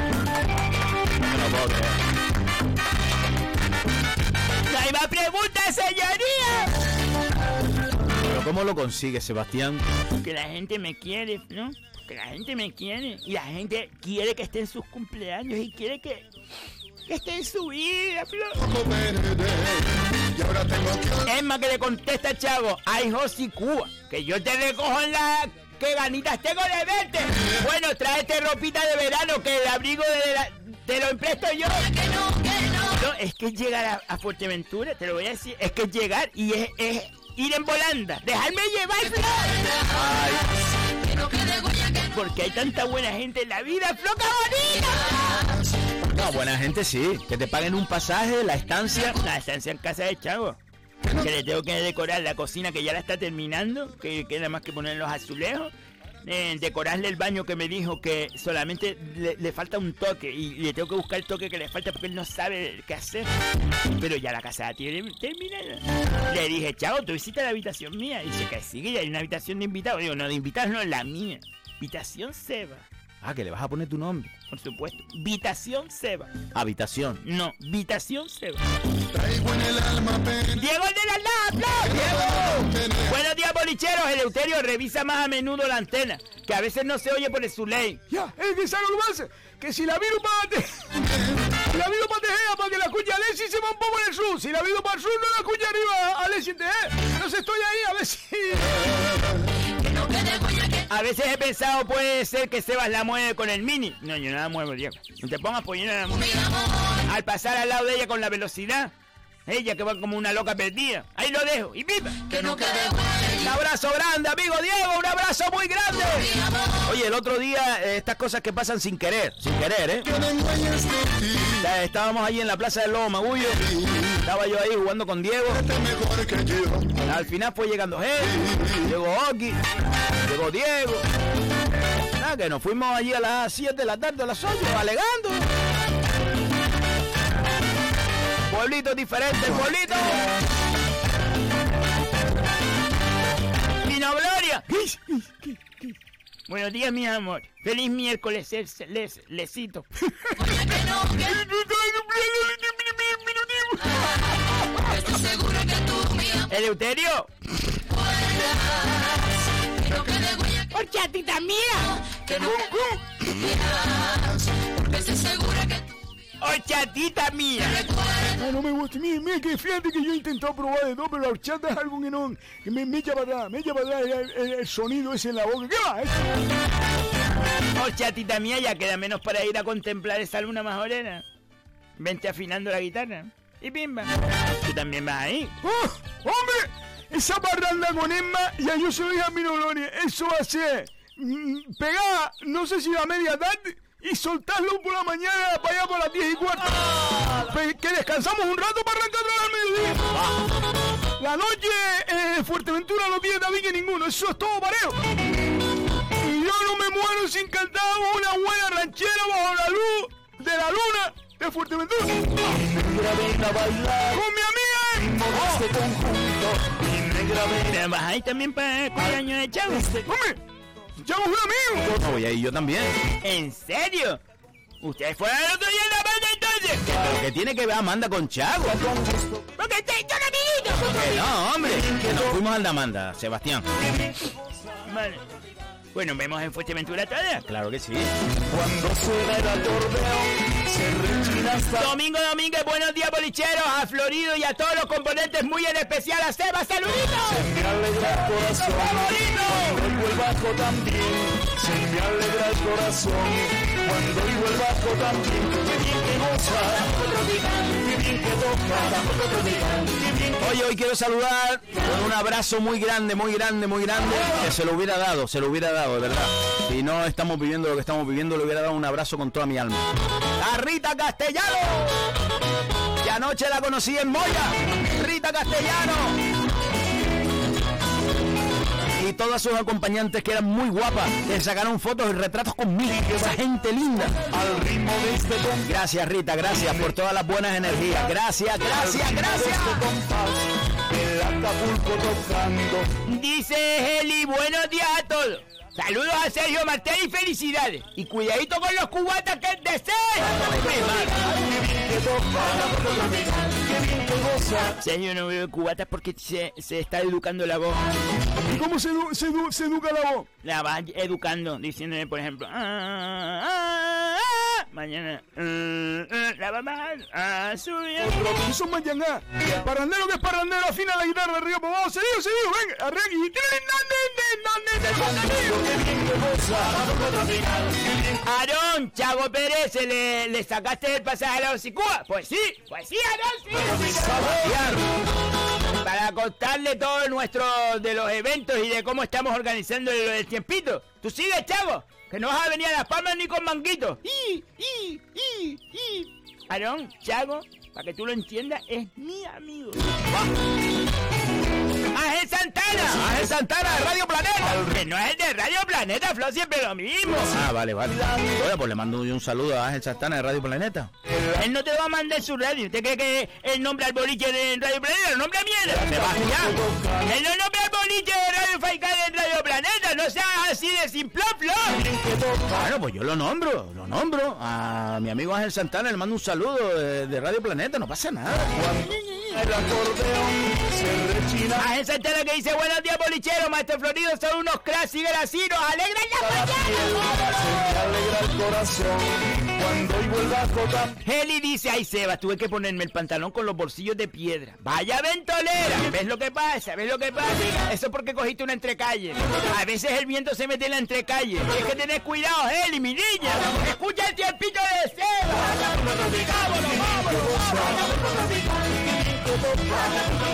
No hay más preguntas, señoría. Pero ¿cómo lo consigues, Sebastián? Que la gente me quiere, ¿no? Que la gente me quiere. Y la gente quiere que esté en sus cumpleaños y quiere que, que esté en su vida, Flor. Es más que le contesta, chavo. Ay, Josi Cuba, que yo te recojo en la... ¡Qué ganitas tengo de verte! Bueno, tráete ropita de verano, que el abrigo de la- te lo empresto yo. No, es que llegar a, a Fuerteventura, te lo voy a decir, es que llegar y es, es ir en volanda. ¡Dejarme llevar! Porque hay tanta buena gente en la vida, qué bonita. No, buena gente sí. Que te paguen un pasaje, la estancia. La estancia en casa de Chavo. Que le tengo que decorar la cocina que ya la está terminando, que queda más que poner los azulejos. Eh, decorarle el baño que me dijo que solamente le, le falta un toque y le tengo que buscar el toque que le falta porque él no sabe qué hacer. Pero ya la casa la tiene terminada. Le dije, chavo, tú visitas la habitación mía. Dice que sí, que hay una habitación de invitados. Digo, no, de invitados no, la mía. Habitación Seba. Ah, que le vas a poner tu nombre. Por supuesto. Habitación Seba. Habitación. No, habitación Seba. Diego el de la Diego. Buenos días, bolicheros. Eleuterio revisa más a menudo la antena, que a veces no se oye por el Zuley. Ya, es que sabe lo que pasa. Que si la viro para Si la viro para Tejea, para que la cuña Alessi se va un poco en el sur. Si la viro para el sur, no la cuña arriba Alessi en. Entonces estoy ahí a ver si... A veces he pensado, puede ser que Sebas la mueve con el mini. No, yo no la muevo, Diego. No te pongas por la muevo. Al pasar al lado de ella con la velocidad, ella que va como una loca perdida. Ahí lo dejo. Y viva. Que no Un abrazo grande, amigo Diego, un abrazo muy grande. Oye, el otro día, eh, estas cosas que pasan sin querer, sin querer, ¿eh? Estábamos allí en la plaza del Lobo Magullo. Estaba yo ahí jugando con Diego. Al final fue llegando Hey, llegó Oki, llegó Diego. Nada, que nos fuimos allí a las 7 de la tarde, a las 8, alegando. Pueblito diferente, pueblito. Pino Gloria. Buenos días, mi amor. Feliz miércoles, les, les, lesito. Eleuterio. ¡Horchatita mía! ¡Horchatita mía! No, no me gusta. Mira, mira que fíjate que yo he intentado probar de todo, pero la horchata es algo que no... Que me, me echa para atrás, me echa para atrás el, el- el sonido ese en la boca. ¿Qué va? Horchatita mía, ya queda menos para ir a contemplar esa luna más morena. Vente afinando la guitarra. Y pimba. Tú también vas ahí. ¡Oh, ¡Hombre! Esa parranda con Emma, ya yo soy hija Gloria. Eso va a ser mm, pegar, no sé si a media tarde, y soltarlo por la mañana para allá por las 10 y cuarto. Que descansamos un rato para arrancar al mediodía. La noche eh, en Fuerteventura no tiene también que ninguno, eso es todo parejo. Y yo no me muero sin cantar una buena ranchera bajo la luz de la luna de Fuerteventura. Con mi amiga. ¿Pero bajáis también para el cumpleaños de Chavo? ¡Hombre! ¡Chavo es un amigo! No voy a ir yo también. ¿En serio? ¿Ustedes fueron el otro día en la banda entonces? ¿Pero qué tiene que ver Amanda con Chago? Porque estoy con amiguitos. Que no, hombre. Que nos fuimos al de Amanda, Sebastián. Vale. Bueno, vemos en Fuerteventura todas. Claro que sí. Cuando suena el acordeón, se rechina hasta... Domingo, domingo, buenos días, bolicheros, a Florido y a todos los componentes, muy en especial a Seba, saluditos. Se me alegra el corazón, bajo hoy quiero saludar con un abrazo muy grande, muy grande, muy grande. Que se lo hubiera dado, se lo hubiera dado, de verdad. Si no estamos viviendo lo que estamos viviendo, le hubiera dado un abrazo con toda mi alma. A Rita Castellano. Que anoche la conocí en Moya. Rita Castellano. Todas sus acompañantes que eran muy guapas, que sacaron fotos y retratos conmigo. Esa gente linda. Al ritmo de este. Gracias Rita, gracias por todas las buenas energías. Gracias, gracias, gracias. Tocando. Dice Eli, buenos días a todos. Saludos a Sergio Martel y felicidades. Y cuidadito con los cubatas que es de Sergio no veo cubatas porque se, se está educando la voz. ¿Y cómo se, edu- se, edu- se educa la voz? La va educando, diciéndole, por ejemplo, "Ah, ah, ah", mañana, "Ah, ah", la ah, subiendo. Eso es mañana. Parrandero que es parrandero, afina la guitarra de arriba para abajo. Seguido, seguido, venga, arregui. Aarón, Chago Pérez, ¿se le, le sacaste el pasaje a la Ocicúa? Pues sí, pues sí, Aarón, sí. Para contarle todo nuestro de los eventos y de cómo estamos organizando del tiempito. Tú sigues, Chago, que no vas a venir a Las Palmas ni con manguito. Y, y, y, y. Aarón, Chago, para que tú lo entiendas, es mi amigo. Ángel Santana. Ángel Santana de Radio Planeta. Que no es el de Radio Planeta, Flo, siempre lo mismo. Ah, vale, vale. Bueno, pues le mando yo un saludo a Ángel Santana de Radio Planeta. Él no te va a mandar su radio. ¿Usted cree que él nombra al boliche de Radio Planeta? ¡Lo nombra mierda! Sebastián. Él no nombra al boliche de Radio Faical en Radio Planeta. No seas así de simple, Flo. Bueno, pues yo lo nombro, lo nombro. A mi amigo Ángel Santana le mando un saludo de, de Radio Planeta, no pasa nada. El acordeón se rechina. Ángel Santana que dice, buenos días, bolichero, maestro Florido, son unos cracks y grasinos. ¡Alegran la mañana! Alegra el corazón, cuando. Heli dice, ay Sebas, tuve que ponerme el pantalón con los bolsillos de piedra. Vaya ventolera. ¿Ves lo que pasa? ¿Ves lo que pasa? Eso es porque cogiste una entrecalle. A veces el viento se mete en la entrecalle. Tienes que tener cuidado, Heli, mi niña. Escucha el tiempito de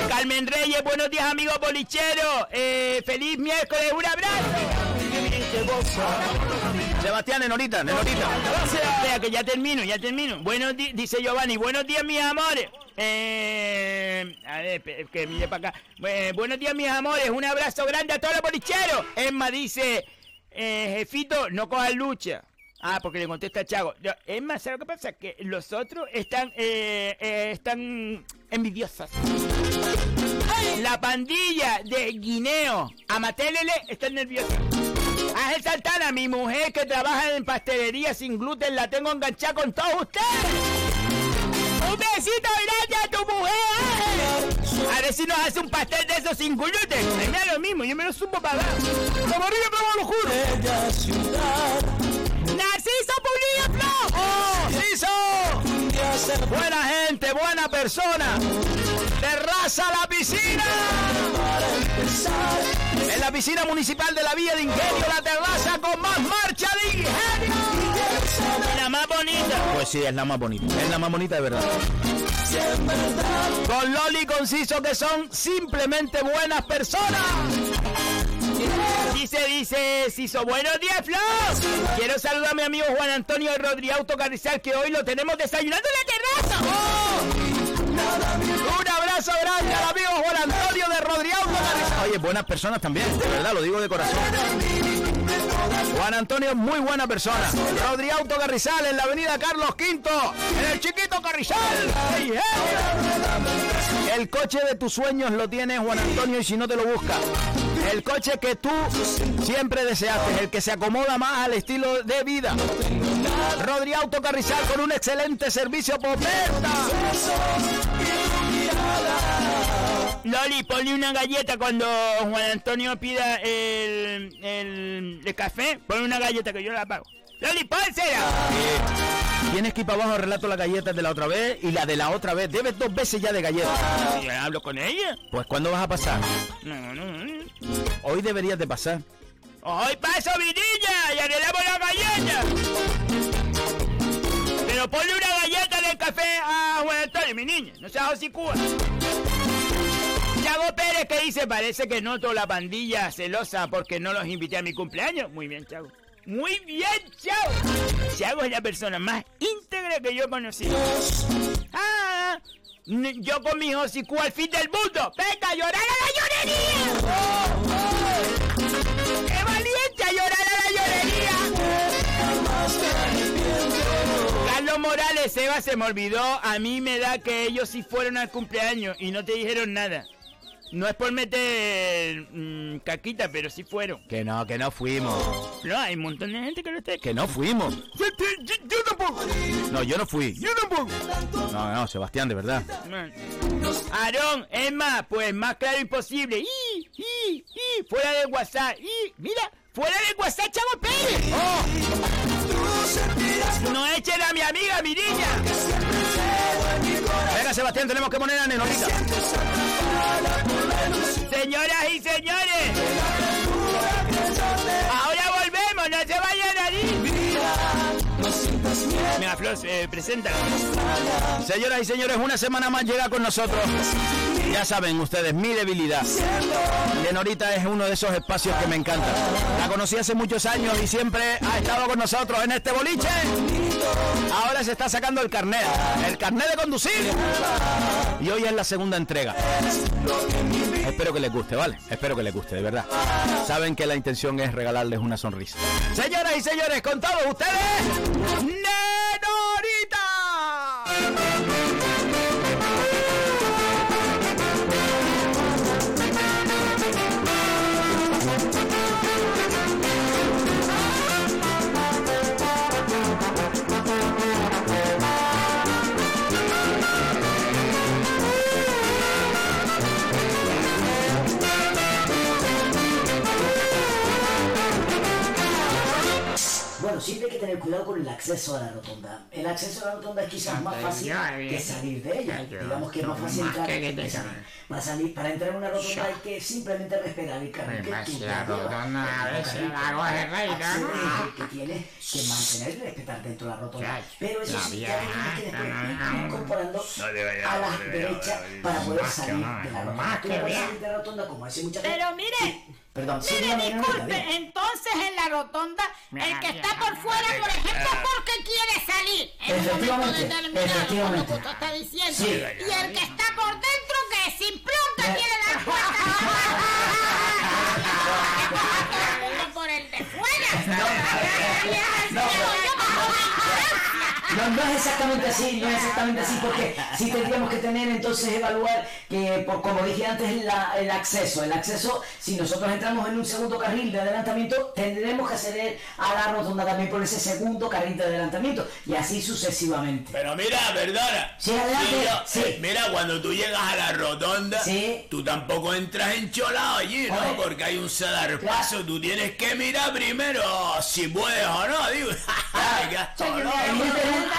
Carmen Reyes, buenos días amigos bolicheros. Eh, feliz miércoles, un abrazo. Sebastián, Nenorita, Nenorita. Espera, que ya termino, ya termino. Buenos días, dice Giovanni, buenos días, mis amores. Eh, a ver, que mire para acá. Eh, buenos días, mis amores. Un abrazo grande a todos los bolicheros. Emma dice, eh, jefito, no cojas lucha. Ah, porque le contesta Chago. No, Emma, ¿sabes lo que pasa? Que los otros están, eh, eh, están envidiosos. La pandilla de Guineo, Amatelele, están nerviosa. Ángel Santana, mi mujer que trabaja en pastelería sin gluten, la tengo enganchada con todos ustedes. Un besito grande a tu mujer. A ver si nos hace un pastel de esos sin gluten. Me da lo mismo, yo me lo supo pagar. ¡La barriga te lo juro! ¡Narciso Pulilla Flo! ¡Oh, Ciso! Buena gente, buena persona. Terraza la piscina. En la piscina municipal de la Villa de Ingenio, la terraza con más marcha de ingenio. La más bonita. Pues sí, es la más bonita. Es la más bonita de verdad. Con Loli y con Ciso que son simplemente buenas personas. Dice, dice, Ciso, buenos días, Flo. Quiero saludar a mi amigo Juan Antonio de Rodriauto Carrizal, que hoy lo tenemos desayunando en la terraza. Un abrazo grande al amigo Juan Antonio de Rodriauto Carrizal. Oye, buenas personas también, de verdad, lo digo de corazón. Juan Antonio es muy buena persona. Rodri Auto Carrizal en la avenida Carlos V, en el chiquito Carrizal. El coche de tus sueños lo tiene Juan Antonio y si no te lo busca. El coche que tú siempre deseaste, el que se acomoda más al estilo de vida. Rodri Auto Carrizal con un excelente servicio por Loli, ponle una galleta cuando Juan Antonio pida el, el, el café. Ponle una galleta que yo la pago. Loli, pónsela. Tienes que ir para abajo, relato la galleta de la otra vez y la de la otra vez. Debes dos veces ya de galletas. Yo hablo con ella. Pues ¿cuándo vas a pasar? No, no, no. Hoy deberías de pasar. Hoy paso, mi niña, y arreglamos la galleta. Pero ponle una galleta del café a Juan Antonio, mi niña. No seas hocicúa. Chago Pérez que dice, parece que noto la pandilla celosa porque no los invité a mi cumpleaños. Muy bien, Chago. Muy bien, Chago. Chago es la persona más íntegra que yo he conocido. Ah, yo con mi hocicú al fin del mundo. Venga, llorar a la llorería. ¡Qué valiente a llorar a la llorería! Carlos Morales, Eva, se me olvidó. A mí me da que ellos sí fueron al cumpleaños y no te dijeron nada. No es por meter mm, caquita, pero sí fueron. Que no, que no fuimos. No, hay un montón de gente que lo está... Que no fuimos. Yo, yo- yo tampoco. No, yo no fui. Yo tampoco. No, no, Sebastián, de verdad. Aarón, es más, pues más claro imposible. ¡Y, y, y! Fuera del WhatsApp. ¡Y! ¡Mira! ¡Fuera del WhatsApp, Chavo Pérez! ¡Oh! ¡No echen a mi amiga, mi niña! Venga, Sebastián, tenemos que poner a Nenorita. Señoras y señores, ahora volvemos, no se vayan a ir. Mira, Flor, eh, preséntala. Señoras y señores, una semana más llega con nosotros. Ya saben ustedes, mi debilidad. Lenorita es uno de esos espacios que me encanta. La conocí hace muchos años y siempre ha estado con nosotros en este boliche. Ahora se está sacando el carnet, el carnet de conducir. Y hoy es la segunda entrega. Espero que les guste, ¿vale? Espero que les guste, de verdad. Saben que la intención es regalarles una sonrisa. Señoras y señores, con todos ustedes, Bueno, hay que tener cuidado con el acceso a la rotonda. El acceso a la rotonda es quizás más fácil que salir de ella. Digamos que es más fácil entrar. Exacto. Para, salir, para entrar en una rotonda hay que simplemente respetar el camino que tú la rotonda a veces que tienes que mantener y respetar dentro de la rotonda. Pero eso sí, ya tienes que después ir incorporando a la derecha para poder que salir de la rotonda. Tú que no puedes salir de la rotonda como hace mucha gente. Pero mire, Perdón, sí, mire, dígame, disculpe, dígame. entonces en la rotonda, el que está por fuera, por ejemplo, porque quiere salir en un momento determinado, como lo que usted está diciendo. Sí. Y el que está por dentro, que sin pronto quiere dar cuenta. por el de fuera. No, no es exactamente así, no es exactamente así, porque sí tendríamos que tener entonces evaluar que, por, como dije antes, la- el acceso. El acceso, si nosotros entramos en un segundo carril de adelantamiento, tendremos que acceder a la rotonda también por ese segundo carril de adelantamiento, y así sucesivamente. Pero mira, perdona. Sí, adelante, yo- sí. eh, mira, cuando tú llegas a la rotonda, tú tampoco entras encholado allí, ¿no? Porque hay un cedar paso, tú tienes que mirar primero si puedes o no, digo.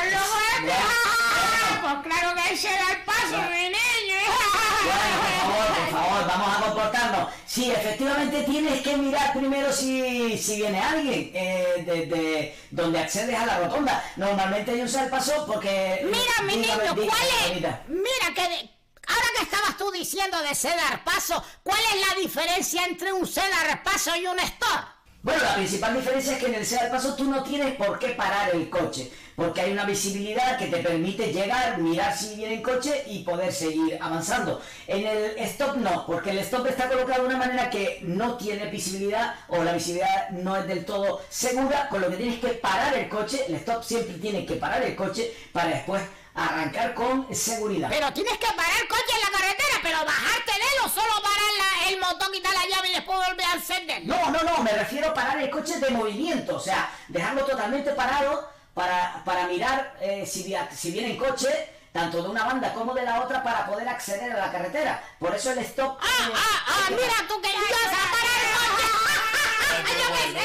Está, ¿no? Pues claro que hay que dar paso, mi niño. Por favor, por favor, vamos a comportarnos. Sí, efectivamente tienes que mirar primero si, si viene alguien eh, desde donde accedes a la rotonda. Normalmente hay un salpaso porque... Mira, mi niño, ¿cuál es? Mira que de- ahora que estabas tú diciendo de cedar paso, ¿cuál es la diferencia entre un cedar paso y un store? Bueno, la principal diferencia es que en el Sea del Paso tú no tienes por qué parar el coche, porque hay una visibilidad que te permite llegar, mirar si viene el coche y poder seguir avanzando. En el stop no, porque el stop está colocado de una manera que no tiene visibilidad o la visibilidad no es del todo segura, con lo que tienes que parar el coche, el stop siempre tiene que parar el coche para después arrancar con seguridad. Pero tienes que parar el coche en la carretera, pero bajarte de él o solo parar la- el motor, quitar la llave y después volver a encender. No, no, no, me refiero a parar el coche de movimiento, o sea, dejarlo totalmente parado para, para mirar eh, si, si viene en coche, tanto de una banda como de la otra, para poder acceder a la carretera. Por eso el stop... Ah, ah, ah, mira tú que a parar el coche. Yo pensé que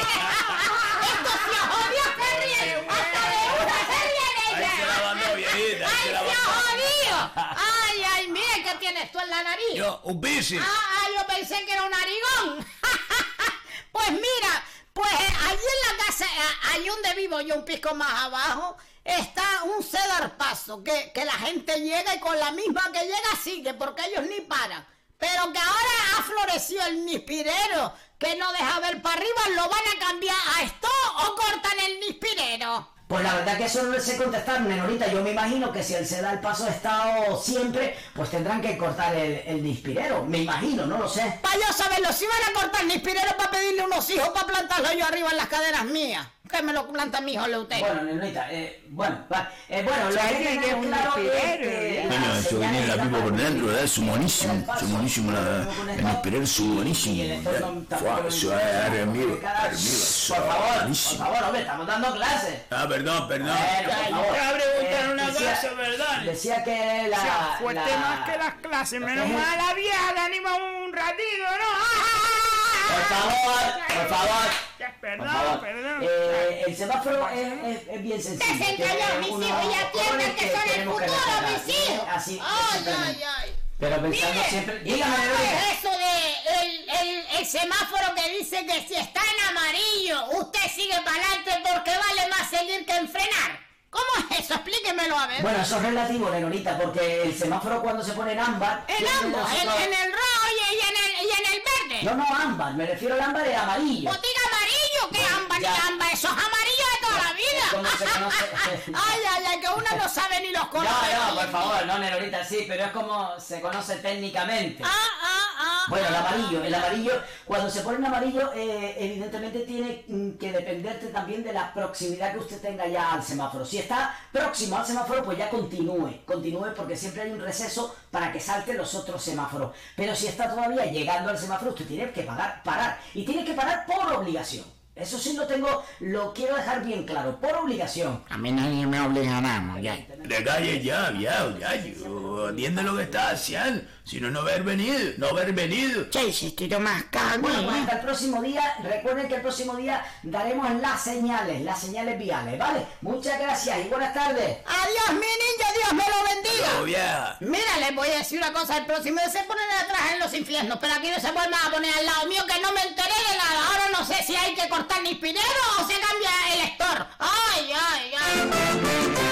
esto se jodió, se ríe. Hasta de una se ríe de Ahí se la mandó, viejita, ahí se ¡Ay, la se mandó. jodido! ¡Ay, ay, mira qué tienes tú en la nariz! Yo, un bici. Ah, ah, yo pensé que era un narigón. pues mira, pues allí en la casa, allí donde vivo yo, un pico más abajo, está un cedar paso, que, que la gente llega y con la misma que llega sigue, porque ellos ni paran. Pero que ahora ha florecido el nispirero, que no deja ver para arriba, ¿lo van a cambiar a esto o cortan el nispirero? Pues la verdad que eso no sé contestar, Nenorita. Yo me imagino que si el se da el paso ha estado siempre, pues tendrán que cortar el, dispirero. Me imagino, no lo sé. Para yo saberlo, si van a cortar el nispirero para pedirle unos hijos para plantarlo yo arriba en las caderas mías. Que me lo planta mi hijo Leute. Bueno, Nenorita, eh, bueno, va, eh, bueno, lo ¿Sabes que que tenemos es un claro que eh? eso señales viene la pipa por dentro, ¿verdad? Es buenísimo, es buenísimo, la, el inspirar es buenísimo. Fua, Eso es arriba, arriba, eso Por favor, por favor, hombre, estamos dando clases. Ah, perdón, perdón. Bueno, por favor. Te voy a preguntar Eh, una cosa, ¿verdad? Decía que la... sea fuerte más que las clases, menos mal la vieja le anima un ratito, ¿no? Por favor, por Perdón, favor. perdón. El semáforo es, es- es bien sencillo. Tiene mis hijos ya entienden que son el futuro, mis hijos. Así, Ay, ay, ay. Pero pensando Mire, siempre... ¿y Dígame, es eso de el, el, el semáforo que dice que si está en amarillo, usted sigue para adelante porque vale más seguir que enfrenar? ¿Cómo es eso? Explíquemelo a ver. Bueno, eso es relativo, Leonita, porque el semáforo cuando se pone en ámbar... en ambos, en, en el rojo y en el, y en el verde. No, no, ámbar, me refiero al ámbar de amarillo. Amarillo, ámbar, eso es amarillo de toda la vida. Ay, ay, ay, que uno no sabe ni los colores. No, no, por favor, no, Nerorita, sí, pero es como se conoce técnicamente. Ah, ah, ah. Bueno, el amarillo, el amarillo, cuando se pone en amarillo, eh, evidentemente tiene mm, que dependerte también de la proximidad que usted tenga ya al semáforo. Si está próximo al semáforo, pues ya continúe, continúe porque siempre hay un receso para que salten los otros semáforos. Pero si está todavía llegando al semáforo, usted tiene que pagar, parar. Y tiene que parar por obligación. Eso sí lo tengo, lo quiero dejar bien claro, por obligación. A mí nadie me obliga a nada, ya. De calle ya, ya, ya, yo, atiende lo que estás haciendo. Si no, no haber venido, no haber venido. Che, si estoy más cago. Bueno, pues hasta el próximo día, recuerden que el próximo día daremos las señales, las señales viales, ¿vale? Muchas gracias y buenas tardes. Adiós, mi niño, Dios me lo bendiga. Oh, vieja. Mira, les voy a decir una cosa, el próximo día se ponen atrás en los infiernos, pero aquí no se vuelvan a poner al lado mío que no me enteré de nada. Ahora no sé si hay que cortar ni pinero o se cambia el lector. Ay, ay, ay.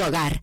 hogar.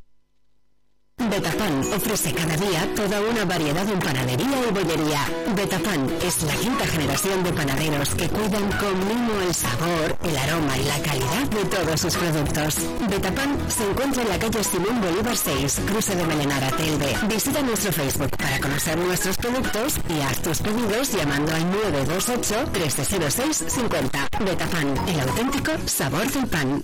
Betafan ofrece cada día toda una variedad en panadería y bollería. Betafan es la quinta generación de panaderos que cuidan con mimo el sabor, el aroma y la calidad de todos sus productos. Betafan se encuentra en la calle Simón Bolívar 6, cruce de Melenara, Telve. Visita nuestro Facebook para conocer nuestros productos y haz tus pedidos llamando al 928 1306 50. Betafan, el auténtico sabor del pan.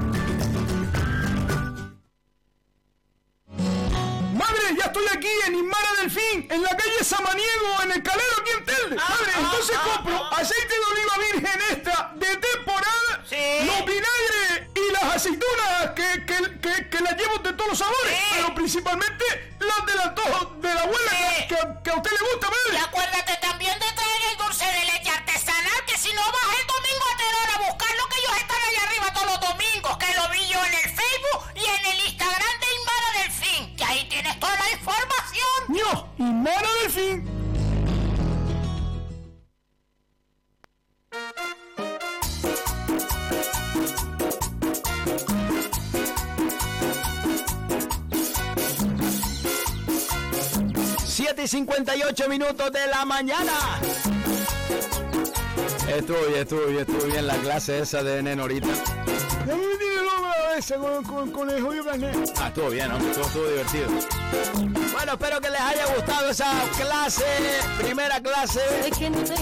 Ya estoy aquí en Inmara Delfín, en la calle Samaniego, en el Calero, aquí en Telde. Madre, entonces compro aceite de oliva virgen esta de temporada, los vinagres y las aceitunas que, que, que, que las llevo de todos los sabores, pero principalmente las del antojo de la abuela que, que- que a usted le gusta, madre. Y acuérdate también de traer el dulce de leche artesanal, que si no vas el domingo a Teror a buscarlo, que ellos están allá arriba todos los domingos, tienes toda la información. ¡No! ¡Inmara Delfín! Siete y 58 minutos de la mañana. Estuvo bien, estuvo bien, estuvo bien la clase esa de Nenorita. Con, con, con el carnet. Ah, estuvo bien, ¿no? Estuvo, estuvo divertido. Bueno, espero que les haya gustado esa clase, primera clase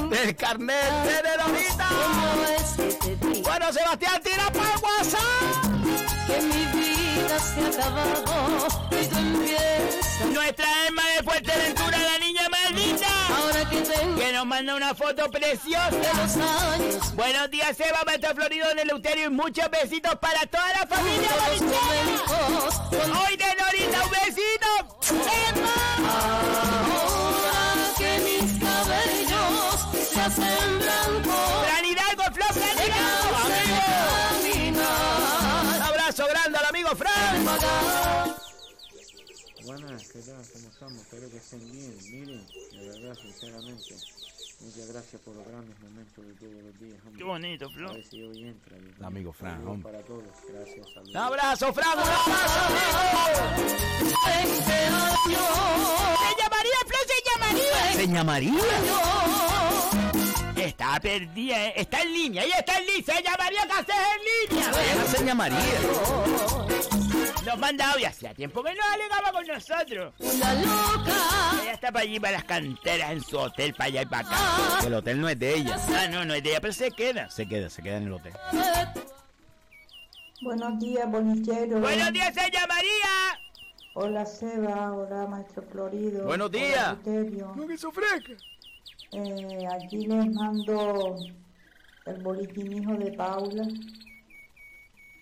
del carnet de Nenorita. Bueno, Sebastián, tira para el WhatsApp. Que mi vida se ha acabado y tú empiezas. Nuestra Emma de Fuerteventura, la nos manda una foto preciosa. los años. Buenos días, Eva, maestro Florido de Eleuterio y muchos besitos para toda la familia Hoy de Norita, un besito. Ahora que mis cabellos se hacen blancos. Fran Hidalgo, Flor, Fran abrazo grande al amigo Fran. Buenas, ¿qué tal? ¿Cómo estamos? Espero que estén bien. Miren, de verdad, sinceramente, muchas gracias por los grandes momentos de todos los días. hombre. Qué bonito, si hoy entra. Dios El amigo Fran, Saludos hombre. para todos. Gracias. saludos. Un abrazo, Fran. Un abrazo. Se llamaría, Flor, se llamaría. Seña María. Está perdida, ¿eh? está en línea, ella está en línea, se llamaría en línea. Esa Seña María. Nos manda audio, hacía tiempo que no alegaba con nosotros. Una loca. Ella está para allí, para las canteras, en su hotel, para allá y para acá. El hotel no es de ella. Ah, no, no es de ella, pero se queda. Se queda, se queda en el hotel. Buenos días, bolichero. Buenos días, ella María. Hola, Seba. Hola, maestro Florido. Buenos días. No que se ofrezca. Eh, aquí les mando el boletín hijo de Paula,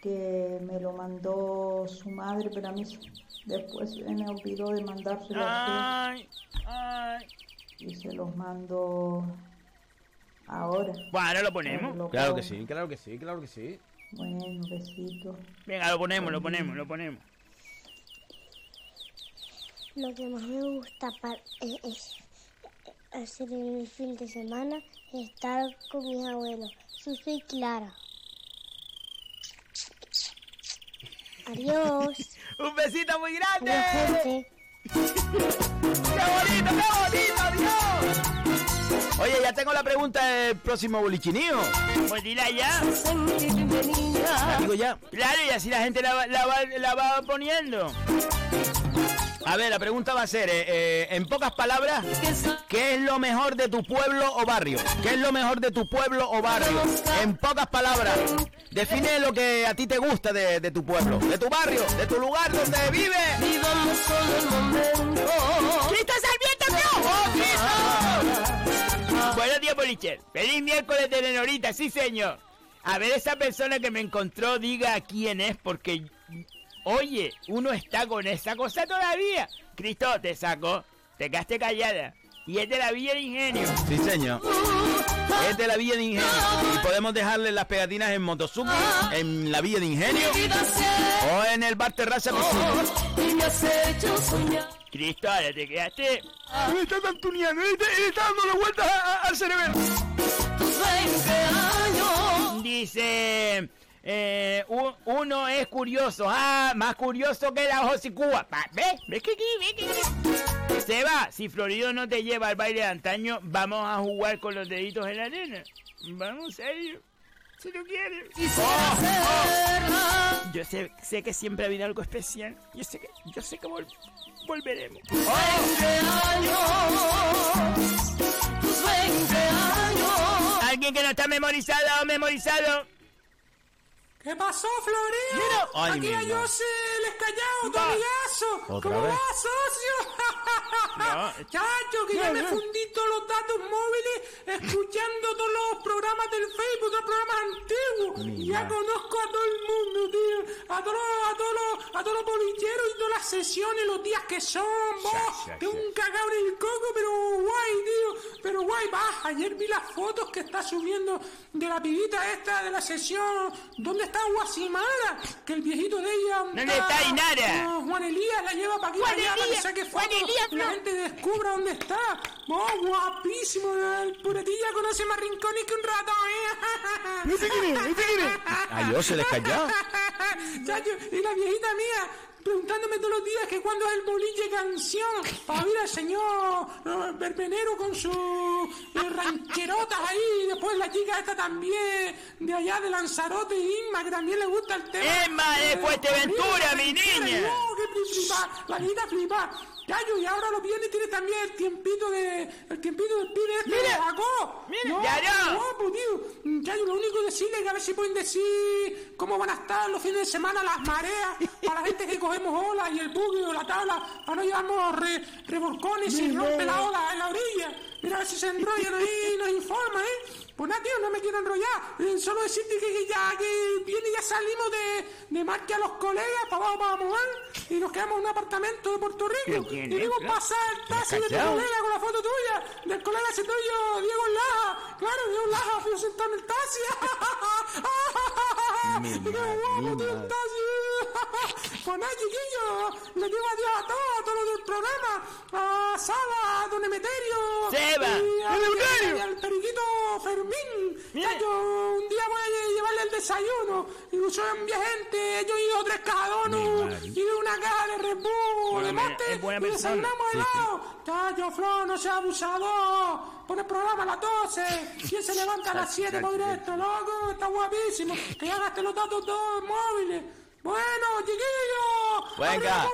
que me lo mandó su madre, pero a mí después se me olvidó de mandárselo a Ay, ay. usted y se los mando Ahora. Bueno, ahora lo ponemos. Lo Claro que sí, claro que sí, claro que sí. Bueno, besito. Venga, lo ponemos, lo ponemos, lo ponemos. Lo que más me gusta pa- eh, es hacer en el fin de semana es estar con mis abuelos, Suso y Clara. Adiós. Un besito muy grande. Adiós. ¡Qué bonito, qué bonito, Dios! Oye, ya tengo la pregunta del próximo bolichinío. Pues dila ya. La digo ya. Claro, y así la gente la, va- la va, la va poniendo. A ver, la pregunta va a ser, eh, eh, en pocas palabras, ¿qué es lo mejor de tu pueblo o barrio? ¿Qué es lo mejor de tu pueblo o barrio? En pocas palabras, define lo que a ti te gusta de, de tu pueblo, de tu barrio, de tu lugar donde vives. ¡Cristo ¡Oh, Buenos días, Bolicher. Feliz miércoles de Lenorita, sí, señor. A ver, esa persona que me encontró, diga quién es, porque, oye, uno está con esa cosa todavía. Cristo, te sacó, te quedaste callada. Y es de la Villa de Ingenio. Sí, señor. Es de la Villa de Ingenio. Y podemos dejarle las pegatinas en Motosuki, en la Villa de Ingenio, o en el bar Terraza me. Cristo, ahora te quedaste. Él está tantuneando, él está, dándole vueltas al cerebelo. Tus 20 años. Dice, eh, u- uno es curioso, ah, más curioso que la Josicúa. ¿Ves? ¿Ves que aquí? ¿Ves que aquí? Seba, si Florido no te lleva al baile de antaño, vamos a jugar con los deditos en la arena. Vamos, serio. Si tú quieres. Oh, oh. Yo sé, sé que siempre ha habido algo especial. Yo sé que, yo sé que vol- volveremos. 20 años. Tus 20 años. ¿Alguien que no está memorizado o memorizado? ¿Qué pasó, Florido? Ay, Aquí mi a. José les callado, tu Va. amigazo. ¿Otra ¿Cómo vez? va, socio? No. Chacho, que ya me fundí todos los datos móviles escuchando todos los programas del Facebook, todos los programas antiguos. Ya conozco a todo el mundo, tío. A todos los, a todos los, a todos los bolicheros y todas las sesiones, los días que son, vos. Ya, ya, Tengo un cagao en el coco, pero guay, tío. Pero guay, va. Ayer vi las fotos que está subiendo de la pibita esta de la sesión. ¿Dónde está Guasimara? Que el viejito de ella. ¿Dónde está Inara? No, Juan Elías la lleva para aquí, Juan para allá, para que saque fotos Elías, y la no. gente descubra dónde está. Oh, guapísimo. El puretilla conoce más rincones que un ratón, ¿eh? ¿Este quién es? ¿Este quién es? Ay, yo se les callado. Chacho, y la viejita mía preguntándome todos los días que cuándo es el boliche canción para ver al señor verbenero con sus eh, rancherotas ahí y después la chica esta también de allá de Lanzarote Inma que también le gusta el tema Emma de Eh, Fuerteventura, mi niña. no, que fli- flipa, la niña flipa Chacho, y ahora los viernes tiene también el tiempito de el tiempito del pibe este Mira, de Jacob. mira, no, ya no. guapo, tío. Chacho, lo único decirle que a ver si pueden decir cómo van a estar los fines de semana las mareas para la gente que cogemos olas y el buggy o la tabla para no llevarnos re- revolcones y rompe la ola en la orilla. Mira a ver si se enrollan ahí y nos informa, ¿eh? Pues nada, tío, no me quiero enrollar. Eh, solo decirte que, que ya que viene ya salimos de, de marcha a los colegas para abajo para mover y nos quedamos en un apartamento de Puerto Rico. ¿Pero quién Y digo Fran? pasar el taxi de tu colega con la foto tuya, del colega ese tuyo, Diego Laja. Claro, Diego Laja, fui sentado en el taxi. Qué guapo, tío, el taxi. Pues nada, chiquillos, le digo adiós a todos, a todos los del programa, a Sala, a Don Emeterio, Seba. y a- ¡Don Emeterio! y al periquito Fermín. Chacho, un día voy a llevarle el desayuno, y son bien gente, ellos y tres cajadonos, madre. y una caja de Red Bull, de buena y desayunamos helado. Chacho, Flor, no sea abusador, pone el programa a las 12, ¿quién se levanta a las 7 para oír esto, loco? Está guapísimo, que ya gasté los datos todos móviles. Bueno, chiquillos, Venga. ¡arriba,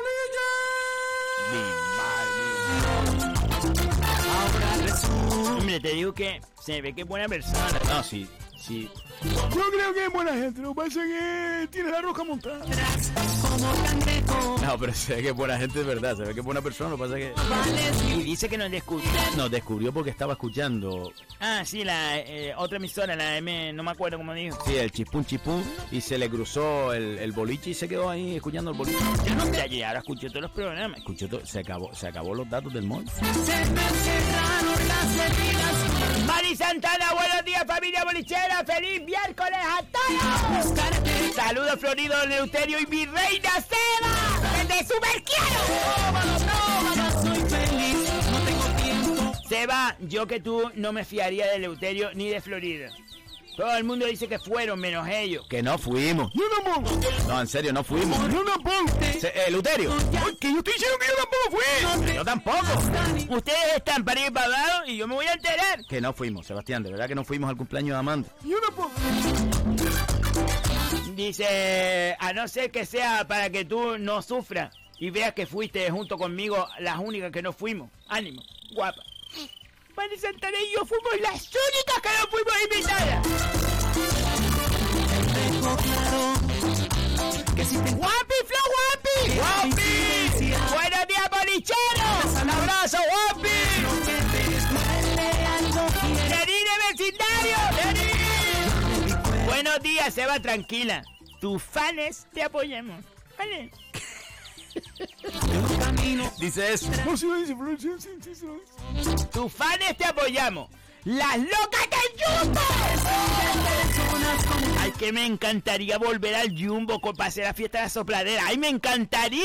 bolillas! Hombre, te digo que se ve que es buena persona. No, sí, sí. Yo creo que es buena gente, lo que pasa es que tiene la roja montada. No, pero se ve que es buena gente de verdad, se ve que es buena persona, lo que pasa es que Y dice que nos descubrió. nos descubrió porque estaba escuchando, Ah, sí, la eh, otra emisora, la M, no me acuerdo cómo dijo. sí, el chispún chispún, y se le cruzó el, el boliche y se quedó ahí escuchando el boliche. Yo no ya, yo ahora escucho todos los programas. Escuchó todo, se acabó, se acabó los datos del mall. Santana, buenos días familia bolichera, feliz miércoles a todos. Saludos Florido, Eleuterio y mi reina Seba, Superquiero. Seba, yo que tú no me fiaría de Eleuterio ni de Florido. Todo el mundo dice que fueron menos ellos. Que no fuimos. Yo tampoco. No, en serio, no fuimos. Yo tampoco. Se- eh, Luterio. Ay, que yo estoy diciendo que yo tampoco fui. Yo tampoco. Ustedes están para ir pagados y yo me voy a enterar. Que no fuimos, Sebastián. De verdad que no fuimos al cumpleaños de Amanda. Yo tampoco. Dice, a no ser que sea para que tú no sufras y veas que fuiste junto conmigo las únicas que no fuimos. Ánimo, guapa. Mari Santana y yo fuimos las únicas que no fuimos invitadas. ¡Guapi, Flo, guapi! ¡Guapi! ¡Buenos días, bolicheros! ¡Un abrazo, guapi! ¡Denine vecindario! ¡Denine! Buenos días, Seba, tranquila. Tus fans te apoyamos. ¿Vale? Dice eso. Tus fans te apoyamos. ¡Las locas del Jumbo! Ay, que me encantaría volver al Jumbo con para hacer la fiesta de la sopladera. ¡Ay, me encantaría!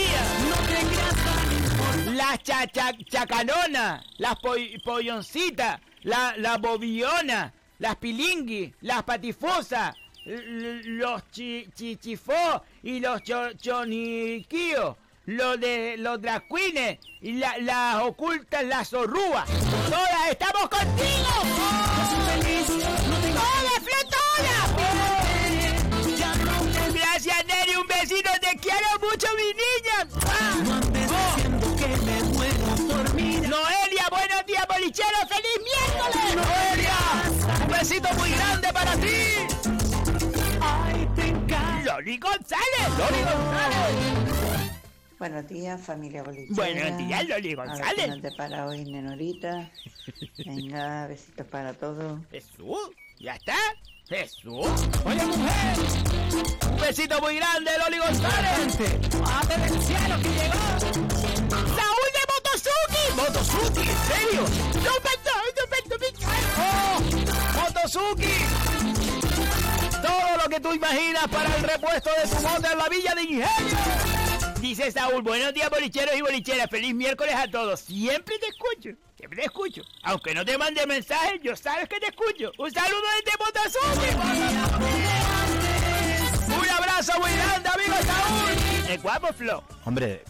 Las chacha, chacanonas, las poy- polloncitas, la, la bobillona, las pilingui, las patifosas, los chi, chichifó y los cho, choniquíos, los de los drag queens y la- las ocultas, las zorrúas. ¡Todas estamos contigo! ¡Todas, Flo, todas! Gracias, Neri, un besito, te quiero mucho, mi niña. Noelia, buenos días, bolichero, feliz miércoles. Noelia, un besito muy grande para ti. Loli González, Loli González. Buenos días, familia bolichera. Buenos días, Loli González. nos depara hoy, Nenorita. Venga, besitos para todos. Jesús, ¿ya está? Jesús. Oye, mujer. Un besito muy grande, Loli González. ¡Ate del cielo que llegó! ¡Saúl de Motosuki! ¡Motosuki! ¿En serio? ¡No, no, no, ¡Oh! ¡Motosuki! Todo lo que tú imaginas para el repuesto de tu moto en la Villa de Ingenio. Dice Saúl, buenos días bolicheros y bolicheras, feliz miércoles a todos. Siempre te escucho, siempre te escucho. Aunque no te mande mensajes, yo sabes que te escucho. Un saludo desde Motosuki. Un abrazo muy grande, amigo Saúl. Es guapo, Flo. Hombre,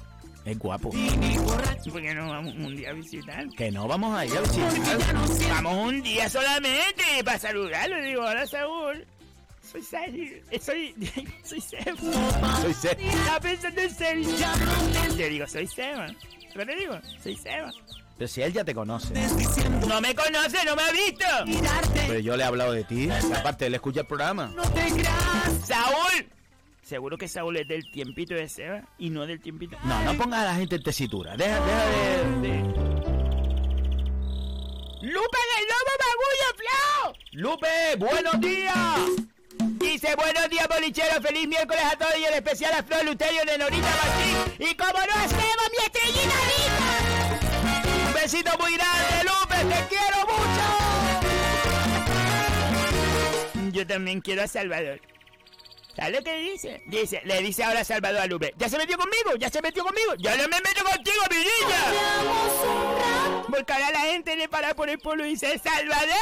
es guapo. ¿Por qué no vamos un día a visitar? Que no vamos a ir a visitar. Vamos un día solamente para saludarlo. Digo, hola Saúl. Soy Sergio. Eh, Soy. Soy Seba. Soy Seba. Estaba pensando en Sergio. Le digo, soy Seba. ¿Qué te digo? Soy Seba. Pero si él ya te conoce. No me conoce, no me ha visto. Pero yo le he hablado de ti. Aparte, él escucha el programa. Saúl. Seguro que Saúl es del tiempito de Seba y no del tiempito. No, no pongas a la gente en tesitura. Deja, deja de, de- ¡Lupe del Lobo Magullo, Flau! ¡Lupe, buenos días! Dice, buenos días, bolichero, feliz miércoles a todos y en especial a Flor Luterio, Lenorita Martín y como no hacemos mi estrellita rica. Un besito muy grande, Lupe, te quiero mucho. Yo también quiero a Salvador. ¿Sabes lo que dice? Dice, le dice ahora Salvador a Lupe, ¿ya se metió conmigo? ¿Ya se metió conmigo? ¡Ya no me meto contigo, mi niña! Porque ahora la gente le para por el pueblo y dice, ¡Salvador!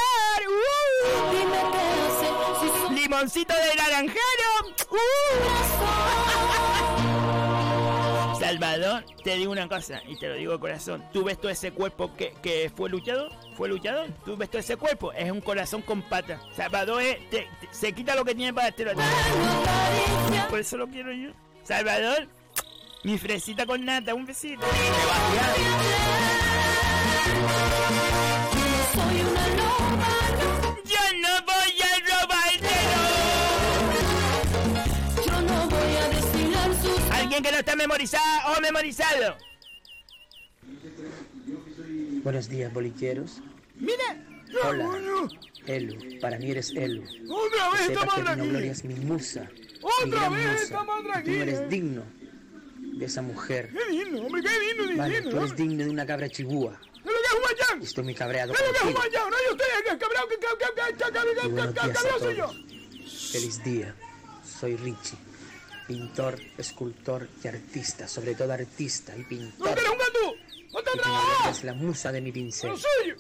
¡Uh! ¡Limoncito de naranjero! ¡Uh! Salvador, te digo una cosa y te lo digo de corazón. ¿Tú ves todo ese cuerpo que, que fue luchador? ¿Fue luchador? ¿Tú ves todo ese cuerpo? Es un corazón con patas. Salvador es- te- te- se quita lo que tiene para ti. Por eso lo quiero yo. Salvador, mi fresita con nata, un besito. Yo memorizado o memorizado. Buenos días, bolicheros. Mira. Hola, Elu. Para mí eres Elu. Otra vez aquí. Dino Gloria es mi musa. mi Otra gran vez musa. estamos Tú aquí. eres digno de esa mujer. Qué digno, hombre, qué digno, Vale, digno, tú eres hombre. digno de una cabra chibúa. ¿Qué es lo que es un guayán? Estoy muy cabreado ¿Qué es lo que es un? No, yo estoy que cabreado, cabreado, cabreado, cabreado soy yo. Feliz día. Soy Richie. Pintor, escultor y artista. Sobre todo artista y ¡No, pintor. un gandú! ¡Ponte a Y trabajar! es la musa de mi pincel. ¡No suyo!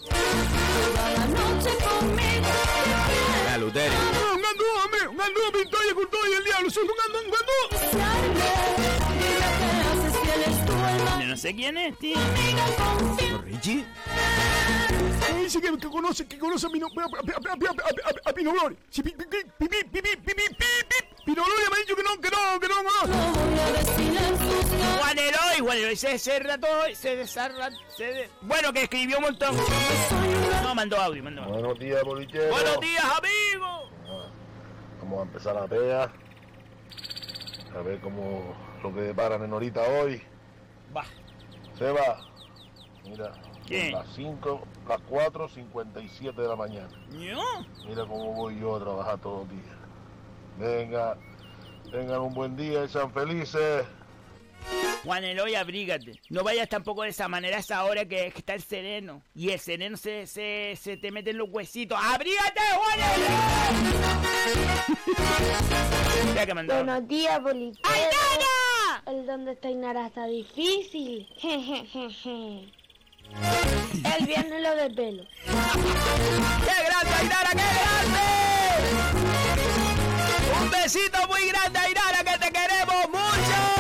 La Luteri. No, un gandú, hombre, un gandú, pintor y escultor y el diablo, sos un gandú, un gandú. Yo no sé quién es, tío. ¿Richie? Me dice que, que conoce, que conoce a Pino, a, a, a, a, a, a Pino Gloria. Sí, pi, pi, pi, pi, pi, pi, pi, pi, pi, pi. Pino Gloria me ha dicho que no, que no, que no conoce. Juan Eloy, Juan Eloy se cerra todo, se desarra, se de- Bueno, que escribió un montón. No, mandó audio, mandó audio. Buenos días, bolichero. Buenos días, amigo. Vamos a empezar la pea. A ver cómo lo que deparan en horita hoy. Va. Seba, mira, ¿Qué? las 5, las 4, 57 de la mañana. ¿Yo? Mira cómo voy yo a trabajar todos los días. Venga, tengan un buen día y sean felices. Juan Eloy, abrígate. No vayas tampoco de esa manera a esa hora que, que está el sereno. Y el sereno se, se, se te mete en los huesitos. ¡Abrígate, Juan Eloy! Ya que mandó. Buenos días, bolichero. El donde está Inara está difícil. Jejejeje. El viernes lo desvelo. ¡Qué grande, Ainara, qué grande! Un besito muy grande, Ainara, que te queremos mucho.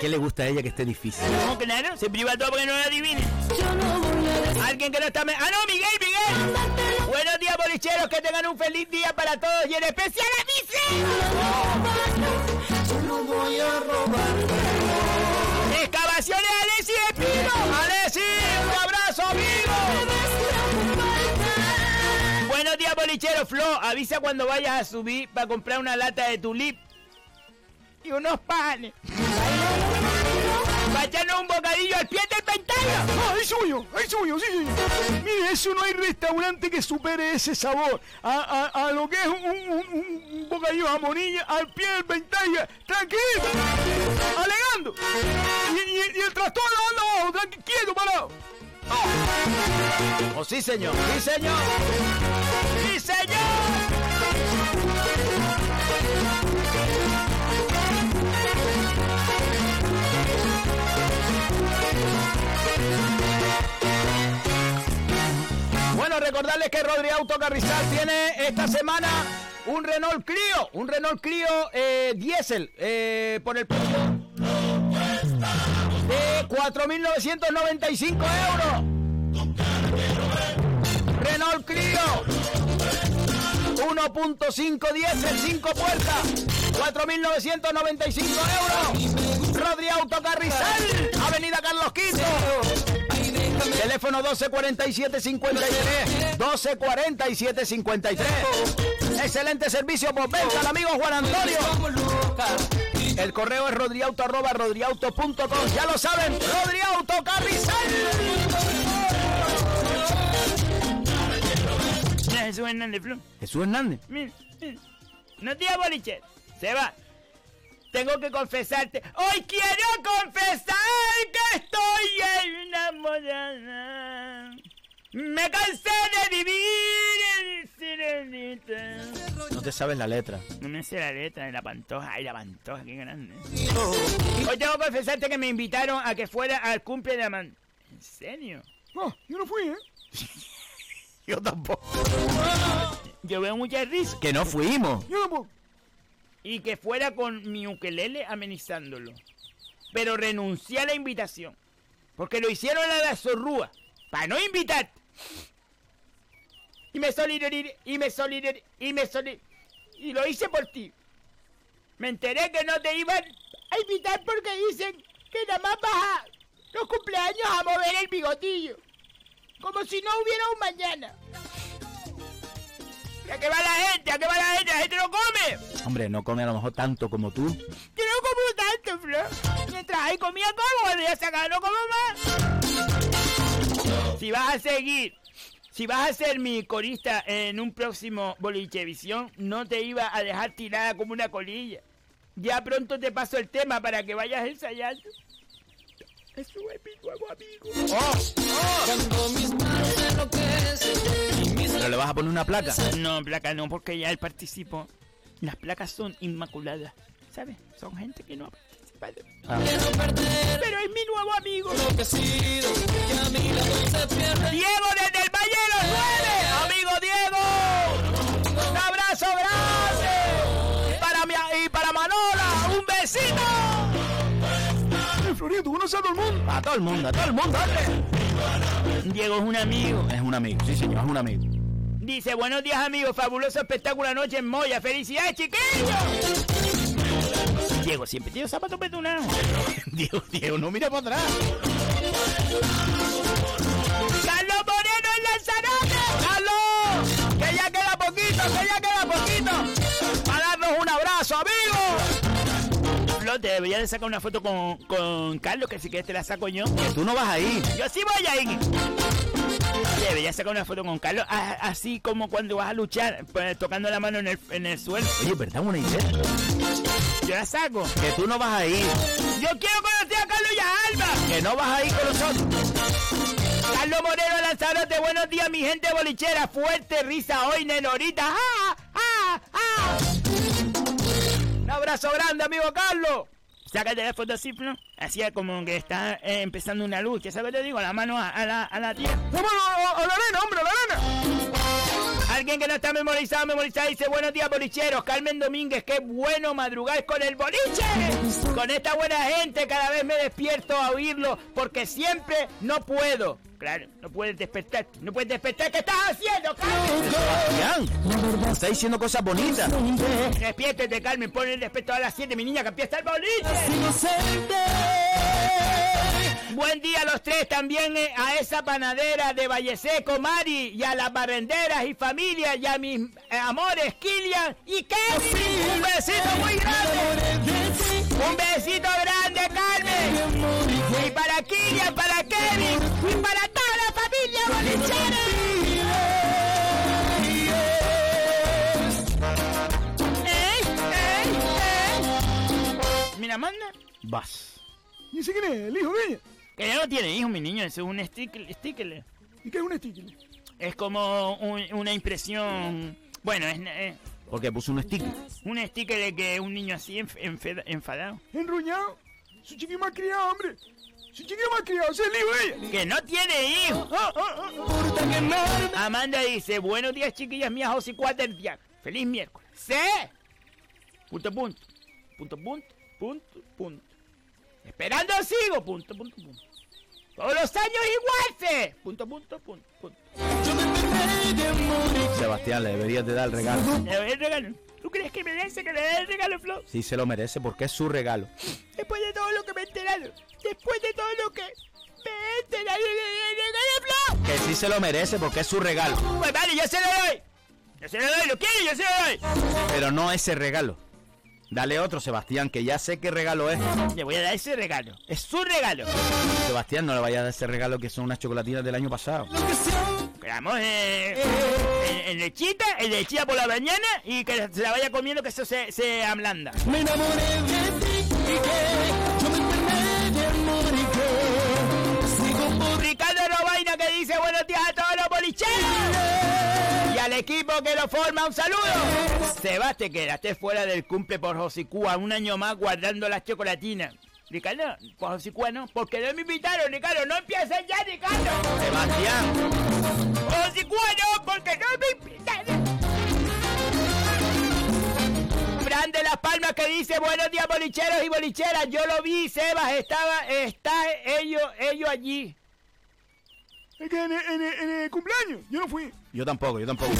¿Qué le gusta a ella que esté difícil? No, claro, se priva todo porque no lo adivine. Alguien que no está... ¡Ah, no, Miguel, Miguel! Buenos días, bolicheros, que tengan un feliz día para todos y en especial a Vice. Yo no voy a robar. Excavaciones Alessi Espino. Alessi, un abrazo, amigo. Buenos días, bolichero. Flo, avisa cuando vayas a subir para comprar una lata de tulip y unos panes. Para echarnos un bocadillo al pie del pantalla. Ah, es suyo, es suyo, sí, sí. Mire, eso no hay restaurante que supere ese sabor a, a, a lo que es un, un, un, bocadillo jamonilla al pie del ventalla, tranquilo, alegando. Y, y, y el trastorno anda abajo, tranqui- quieto, parado. Oh, sí, señor, sí, señor. ¡Sí, señor! Recordarles que Rodri Auto Carrizal tiene esta semana un Renault Clio, un Renault Clio eh, diésel eh, por el precio de 4.995 euros. Renault Clio 1.5 diésel, 5 puertas, 4.995 euros. Rodri Auto Carrizal, Avenida Carlos V. Teléfono 1247 53 1247 53 Excelente servicio por venta al amigo Juan Antonio. El correo es rodriauto arroba rodriauto.com. Ya lo saben, Rodriauto Carrizal. Jesús Hernández. Jesús Hernández. No boliche. Se va. Tengo que confesarte. Hoy quiero confesar que estoy enamorada. Me cansé de vivir en sirenita. No te sabes la letra. No me sé la letra de la pantoja. Ay, la pantoja, qué grande. Hoy tengo que confesarte que me invitaron a que fuera al cumple de Amanda. ¿En serio? No, yo no fui, ¿eh? Yo tampoco. Yo veo mucha risa. Que no fuimos. Yo tampoco. Y que fuera con mi ukelele amenizándolo. Pero renuncié a la invitación. Porque lo hicieron a la zorrúa. Para no invitarte. Y me solidarizé. Y me solidarizé. Y me solidarizé. Y lo hice por ti. Me enteré que no te iban a invitar porque dicen que nada más vas a los cumpleaños a mover el bigotillo. Como si no hubiera un mañana. ¿A qué va la gente? ¿A qué va la gente? La gente no come. Hombre, no come a lo mejor tanto como tú. Yo no como tanto, Flo. Mientras ahí comía como, cuando ya se acabó no como más. Si vas a seguir, si vas a ser mi corista en un próximo Bolichevisión, no te iba a dejar tirada como una colilla. Ya pronto te paso el tema para que vayas ensayando. Eso es mi nuevo amigo. Cuando mis manos enloquecen ¿Pero le vas a poner una placa? No, placa no, porque ya él participó. Las placas son inmaculadas, ¿sabes? Son gente que no ha participado. Ah. Pero es mi nuevo amigo. Diego desde el Valle de los Nueve. Amigo Diego. Un abrazo grande. Para mi, y para Manola, un besito. Florido, ¿tú conoces a todo el mundo? A todo el mundo, a todo el mundo, hombre. Diego es un amigo. Es un amigo, sí, señor, es un amigo. Dice, buenos días amigos, fabuloso espectáculo anoche en Moya. ¡Felicidades, chiquillos! Diego siempre tiene zapatos petunados. Diego, Diego, no mira para atrás. ¡Carlos Moreno en Lanzarote! ¡Carlos! ¡Que ya queda poquito, que ya queda poquito! Te debería de sacar una foto con, con Carlos, que si quieres te la saco yo. Que tú no vas a ir. Yo sí voy a ir. Debería sacar una foto con Carlos, a- así como cuando vas a luchar, pues, tocando la mano en el, en el suelo. Oye, ¿verdad? Una idea. Yo la saco. Que tú no vas a ir. Yo quiero conocer a Carlos y a Alba. Que no vas a ir con nosotros. Carlos Moreno Lanzarote, buenos días, mi gente bolichera. Fuerte risa hoy, Nenorita. ¡Ah! ¡Ah! ¡Ah! Abrazo grande, amigo Carlos. Sácate la foto así, ¿no? Así como que está eh, empezando una. ¿Qué sabes te digo? La mano a, a la, a la tía. ¡Vamos a, a la arena, hombre, arena! Alguien que no está memorizado, memorizado, dice buenos días bolicheros. Carmen Domínguez, qué bueno madrugar con el boliche. Con esta buena gente cada vez me despierto a oírlo porque siempre no puedo. Claro, no puedes despertar. No puedes despertar. ¿Qué estás haciendo, Carmen? Sebastián, está diciendo cosas bonitas. Despiértete, Carmen. Pon el despertador a las 7, mi niña, que empieza el boliche. Buen día a los tres, también eh, a esa panadera de Valle Seco, Mari, y a las barrenderas y familia, y a mis eh, amores, Kilian y Kevin. Un besito muy grande. Un besito grande, Carmen. Y para Kilian, para Kevin, y para toda la familia bolichera. Mira, manda. Vas. ¿Y ese quién es? ¿El hijo de ella? Que ya no tiene hijos, mi niño, eso es un sticker. sticker. ¿Y qué es un sticker? Es como un- una impresión. Bueno, es, es Porque puso un sticker. un sticker de que un niño así enf- enfadado. ¿Enruñado? Su chiqui más criado, hombre. Su chiqui más criado, ese es el hijo de ella. Que no tiene hijos. Amanda dice: Buenos días, chiquillas mías, José Cuaterdia. Feliz miércoles. ¿Sí? Punto, punto. Punto, punto, punto, punto. Esperando sigo. Punto, punto, punto. Todos los años igual. Punto, punto, punto, punto. Sebastián, le deberías de dar el regalo. Le doy el regalo. ¿Tú crees que merece que le dé el regalo, Flo? Sí se lo merece porque es su regalo. Después de todo lo que me he enterado. Después de todo lo que me he enterado del regalo, Flo. Que sí se lo merece porque es su regalo. Pues vale, yo se lo doy. Yo se lo doy, lo quiero, yo se lo doy. Pero no ese regalo. Dale otro, Sebastián, que ya sé qué regalo es. Le voy a dar ese regalo. Es su regalo. Sebastián, no le vayas a dar ese regalo que son unas chocolatinas del año pasado. Quedamos eh, en, en lechita, en lechita por la mañana y que se la vaya comiendo que eso se, se ablanda. Me enamoré de ti y que yo me enfermé de amor y que sigo por Ricardo Robaina que dice buenos días a todos los bolicheros. Al equipo que lo forma, un saludo. Sebas, te quedaste fuera del cumple por Josicúa, un año más guardando las chocolatinas. Ricardo, por Josicúa no, porque no me invitaron, Ricardo, no empieces ya, Ricardo. Sebastián. Josicúa no, porque no me invitaron. Fran de Las Palmas que dice buenos días bolicheros y bolicheras. Yo lo vi, Sebas, estaba, está ellos, ellos allí. Es que en el, en el- en el cumpleaños yo no fui. Yo tampoco, yo tampoco.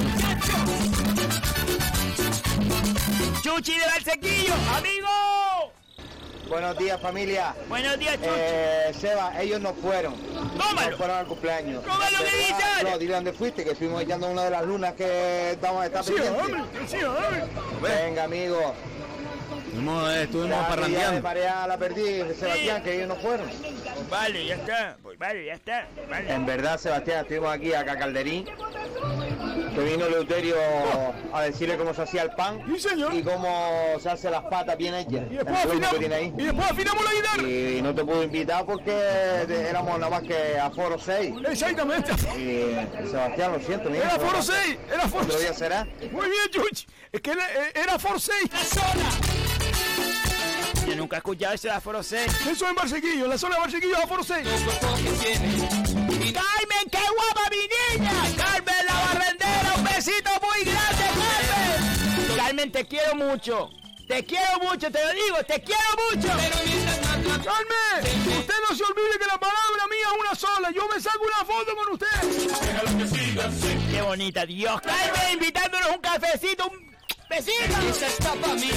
Chuchi de Valsequillo, amigo. Buenos días, familia. Buenos días, Chuchi. Eh, Seba, ellos no fueron. Tómalo. No fueron al cumpleaños. Tómalo, que ¿Verdad? dice ahora. No, dile dónde fuiste, que estuvimos echando una de las lunas que estamos a estar Sí, pendientes. hombre, sí, hombre. Venga, amigo. Estuvimos, eh, estuvimos de parrandeando. marea la perdí, Sebastián, que ellos no fueron. Vale, ya está. Pues vale, ya está. Vale. En verdad, Sebastián, estuvimos aquí acá Calderín que vino Leuterio a decirle cómo se hacía el pan y cómo se hace las patas bien hechas. Y después, afinamos, que tiene ahí. y después afinamos la guitarra. Y no te pude invitar porque éramos nada más que a Foro 6. Exactamente. Y Sebastián, lo siento, mira. Era Foro 6, era Foro Otro día 6. será. Muy bien, Chuchi. Es que era, era Foro 6. Yo nunca he escuchado ese de Aforo 6. Eso en Barsequillo, en la zona de Barsequillo, Aforo 6. ¡Carmen, qué guapa mi niña! ¡Carmen, la barrendera! ¡Un besito muy grande, Carmen! Carmen, te quiero mucho. Te quiero mucho, te lo digo, te quiero mucho. Carmen, usted no se olvide que la palabra mía es una sola. Yo me saco una foto con usted. Qué bonita, Dios. Carmen, invitándonos un cafecito, un pesito. Mí.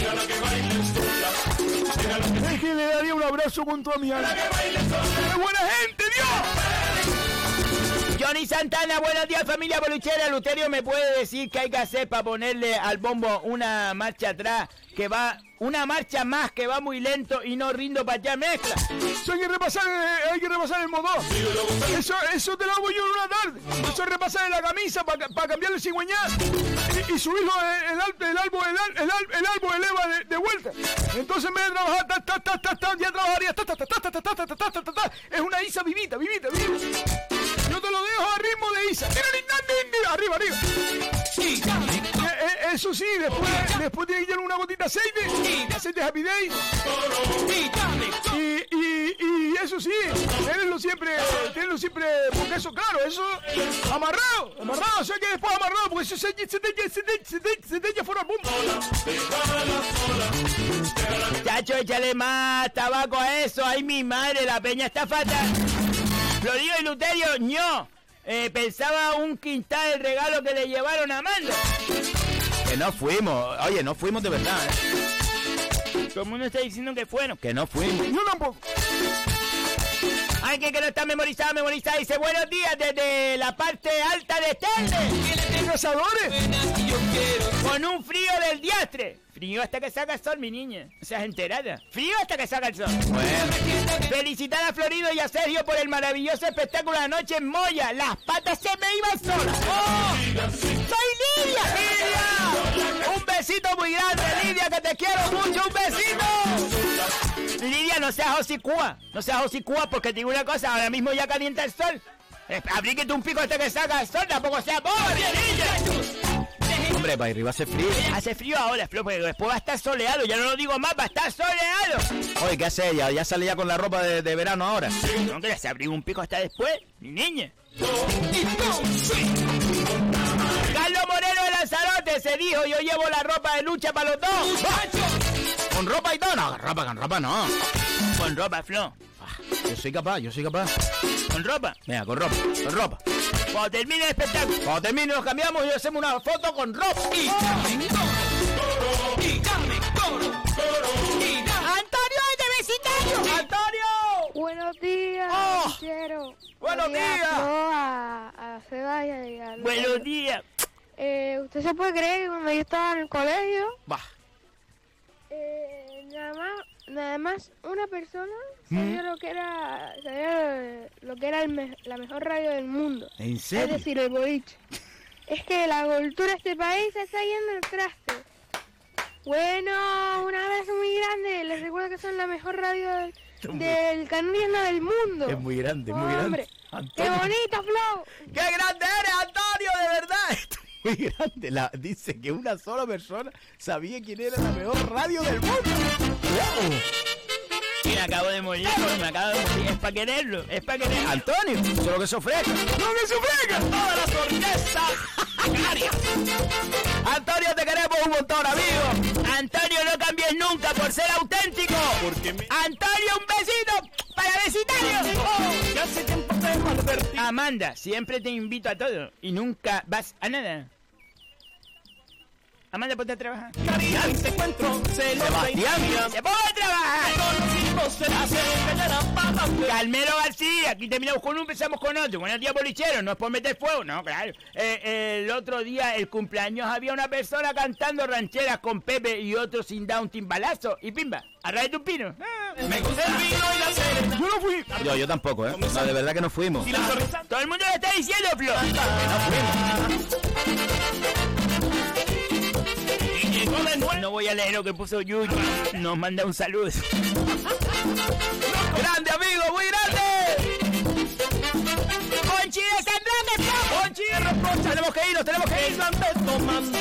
Es que le daría un abrazo con toda mi alma. ¡Qué buena gente, Dios! Johnny Santana, buenos días familia boluchera. Luterio me puede decir que hay que hacer para ponerle al bombo una marcha atrás que va, una marcha más que va muy lento y no rindo para allá mezcla. Eso hay que repasar, el modo. Eso, eso te lo hago yo en una tarde. Eso es repasar en la camisa para pa cambiarle cigüeñal y, y subirlo el, el, el el, el, el árbol eleva de, de, vuelta. Entonces en vez de trabajar, ta, ta, ta, ya trabajaría. es una isa vivita, vivita, vivita. Te lo dejo a ritmo de Isa. Arriba, arriba. Eh, eh, Eso sí, después, después tiene que llenar una gotita de aceite, aceite Happy Day. Y, y, y eso sí, tenlo siempre, tenlo siempre, porque eso, claro, eso amarrado, amarrado, o sea que después amarrado, porque eso se, se, te, se, se, se fuera al mundo. Chacho, échale más tabaco a eso. Ay, mi madre, la peña está fatal. Florido y Luterio, ño. Eh, pensaba un quintal el regalo que le llevaron a Amanda. Que no fuimos. Oye, no fuimos de verdad. ¿eh? Todo el mundo está diciendo que fueron. Que no fuimos. Yo tampoco. Ay, que, que no está memorizado, memorizado. Dice, buenos días desde la parte alta de Telde. Con un frío del diastre. Frío hasta que salga el sol, mi niña. O sea, enterada. Frío hasta que salga el sol. Felicitar a Florido y a Sergio por el maravilloso espectáculo de anoche en Moya. Las patas se me iban solas. ¡Oh! ¡Soy Lidia! ¡Lidia! Un besito muy grande, Lidia, que te quiero mucho. ¡Un besito! Lidia, no seas hocicúa. No seas hocicúa porque te digo una cosa. Ahora mismo ya calienta el sol. Eh, Abríguete un pico hasta que salga el sol. Tampoco sea pobre, Lidia. Hombre, para arriba hace frío. Hace frío ahora, Flo, porque después va a estar soleado. Ya no lo digo más, va a estar soleado. Oye, ¿qué hace ella? ¿Ya sale ya con la ropa de, de verano ahora? No, que se abriga un pico hasta después, mi niña. Carlos Moreno de Lanzarote se dijo, yo llevo la ropa de lucha para los dos. ¿Con ropa y todo? No, ropa, con ropa no. Con ropa, Flo. Yo soy capaz, yo soy capaz. Con ropa. Venga, con ropa, con ropa. Cuando termine el espectáculo. Cuando termine nos cambiamos y hacemos una foto con ropa. ¡Antonio es de vecindario! ¡Antonio! Buenos días, Oh, buenos días. A, a Seba y a, y Buenos días. Eh, ¿Usted se puede creer que cuando yo estaba en el colegio, Va. eh, nada más, nada más una persona ¿Mm? sabía lo que era, sabía lo que era el me- la mejor radio del mundo? ¿En Es serio? decir, el boliche. Es que la cultura de este país está yendo al traste. Bueno, un abrazo muy grande. Les recuerdo que son la mejor radio del, del del mundo. Es muy grande, muy grande. ¡Qué bonito, Flo! ¡Qué grande eres, Antonio! ¡De verdad! Esto es muy grande. La, dice que una sola persona sabía quién era la mejor radio del mundo. Y me acabo de morir, me acabo de morir. Es para quererlo, es para quererlo. Antonio, eso es lo que se ofrece. ¡No que se ofrezca! ¡Toda la sorpresa! Antonio, te queremos un montón, amigo. Antonio, no cambies nunca por ser auténtico. Antonio, un besito para vecindario. Oh, yo hace tiempo que malvertí. Amanda, siempre te invito a todo y nunca vas a nada. Amanda, ponte a trabajar. Caridad se encuentro, se lo Sebastián, se pone a trabajar. Calmero García, aquí terminamos con uno, empezamos con otro. Buenos días, bolichero, no es por meter fuego, no, claro. Eh, el otro día, el cumpleaños, había una persona cantando rancheras con Pepe y otro sin dar un timbalazo. Y pimba, a raíz de un pino. Me gusta el vino y la serenata. Yo no fui. Yo, yo tampoco, ¿eh? No, de verdad que no fuimos. Todo el mundo lo está diciendo, Flo. De nuevo. No voy a leer lo que puso Yuyu. Nos manda un saludo. ¡Grande, amigo! ¡Muy grande! ¡Conchi de San ¡Conchi de Rococha! ¡Tenemos que irnos, tenemos que irnos! tomando.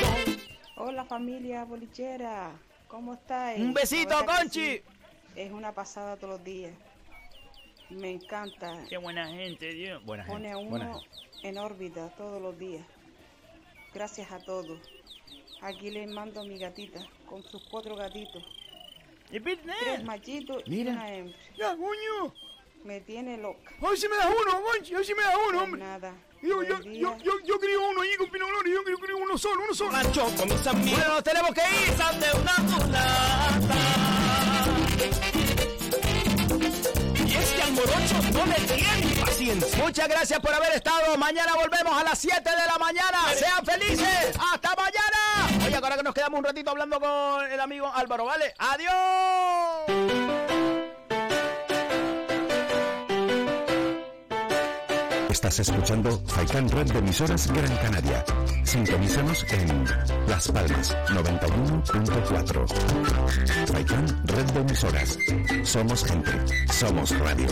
Hola familia bolichera, ¿cómo estáis? Un besito, Conchi. sí, Es una pasada todos los días. Me encanta. Qué buena gente, Dios. Buena Pone a uno en órbita todos los días. Gracias a todos. Aquí les mando a mi gatita con sus cuatro gatitos. Tres machitos Mira. y una hembra. Ya, coño. Me tiene loca. Hoy sí me das uno, Gonchi. Hoy sí me das uno, hombre. Nada. Yo, yo, yo, yo, yo crío uno allí con Pino Gloria. Yo crío uno solo, uno solo. Macho con mis amigos. Bueno, nos tenemos que ir. de una mulata. Y es que al morocho no le tiene paciencia. Muchas gracias por haber estado. Mañana volvemos a las 7 de la mañana. Sean felices. Hasta mañana. Oye, ahora que nos quedamos un ratito hablando con el amigo Álvaro, ¿vale? Adiós. Estás escuchando Faikan Red de emisoras Gran Canaria. Sintonízanos en Las Palmas 91.4. Faikan Red de emisoras. Somos gente. Somos radio.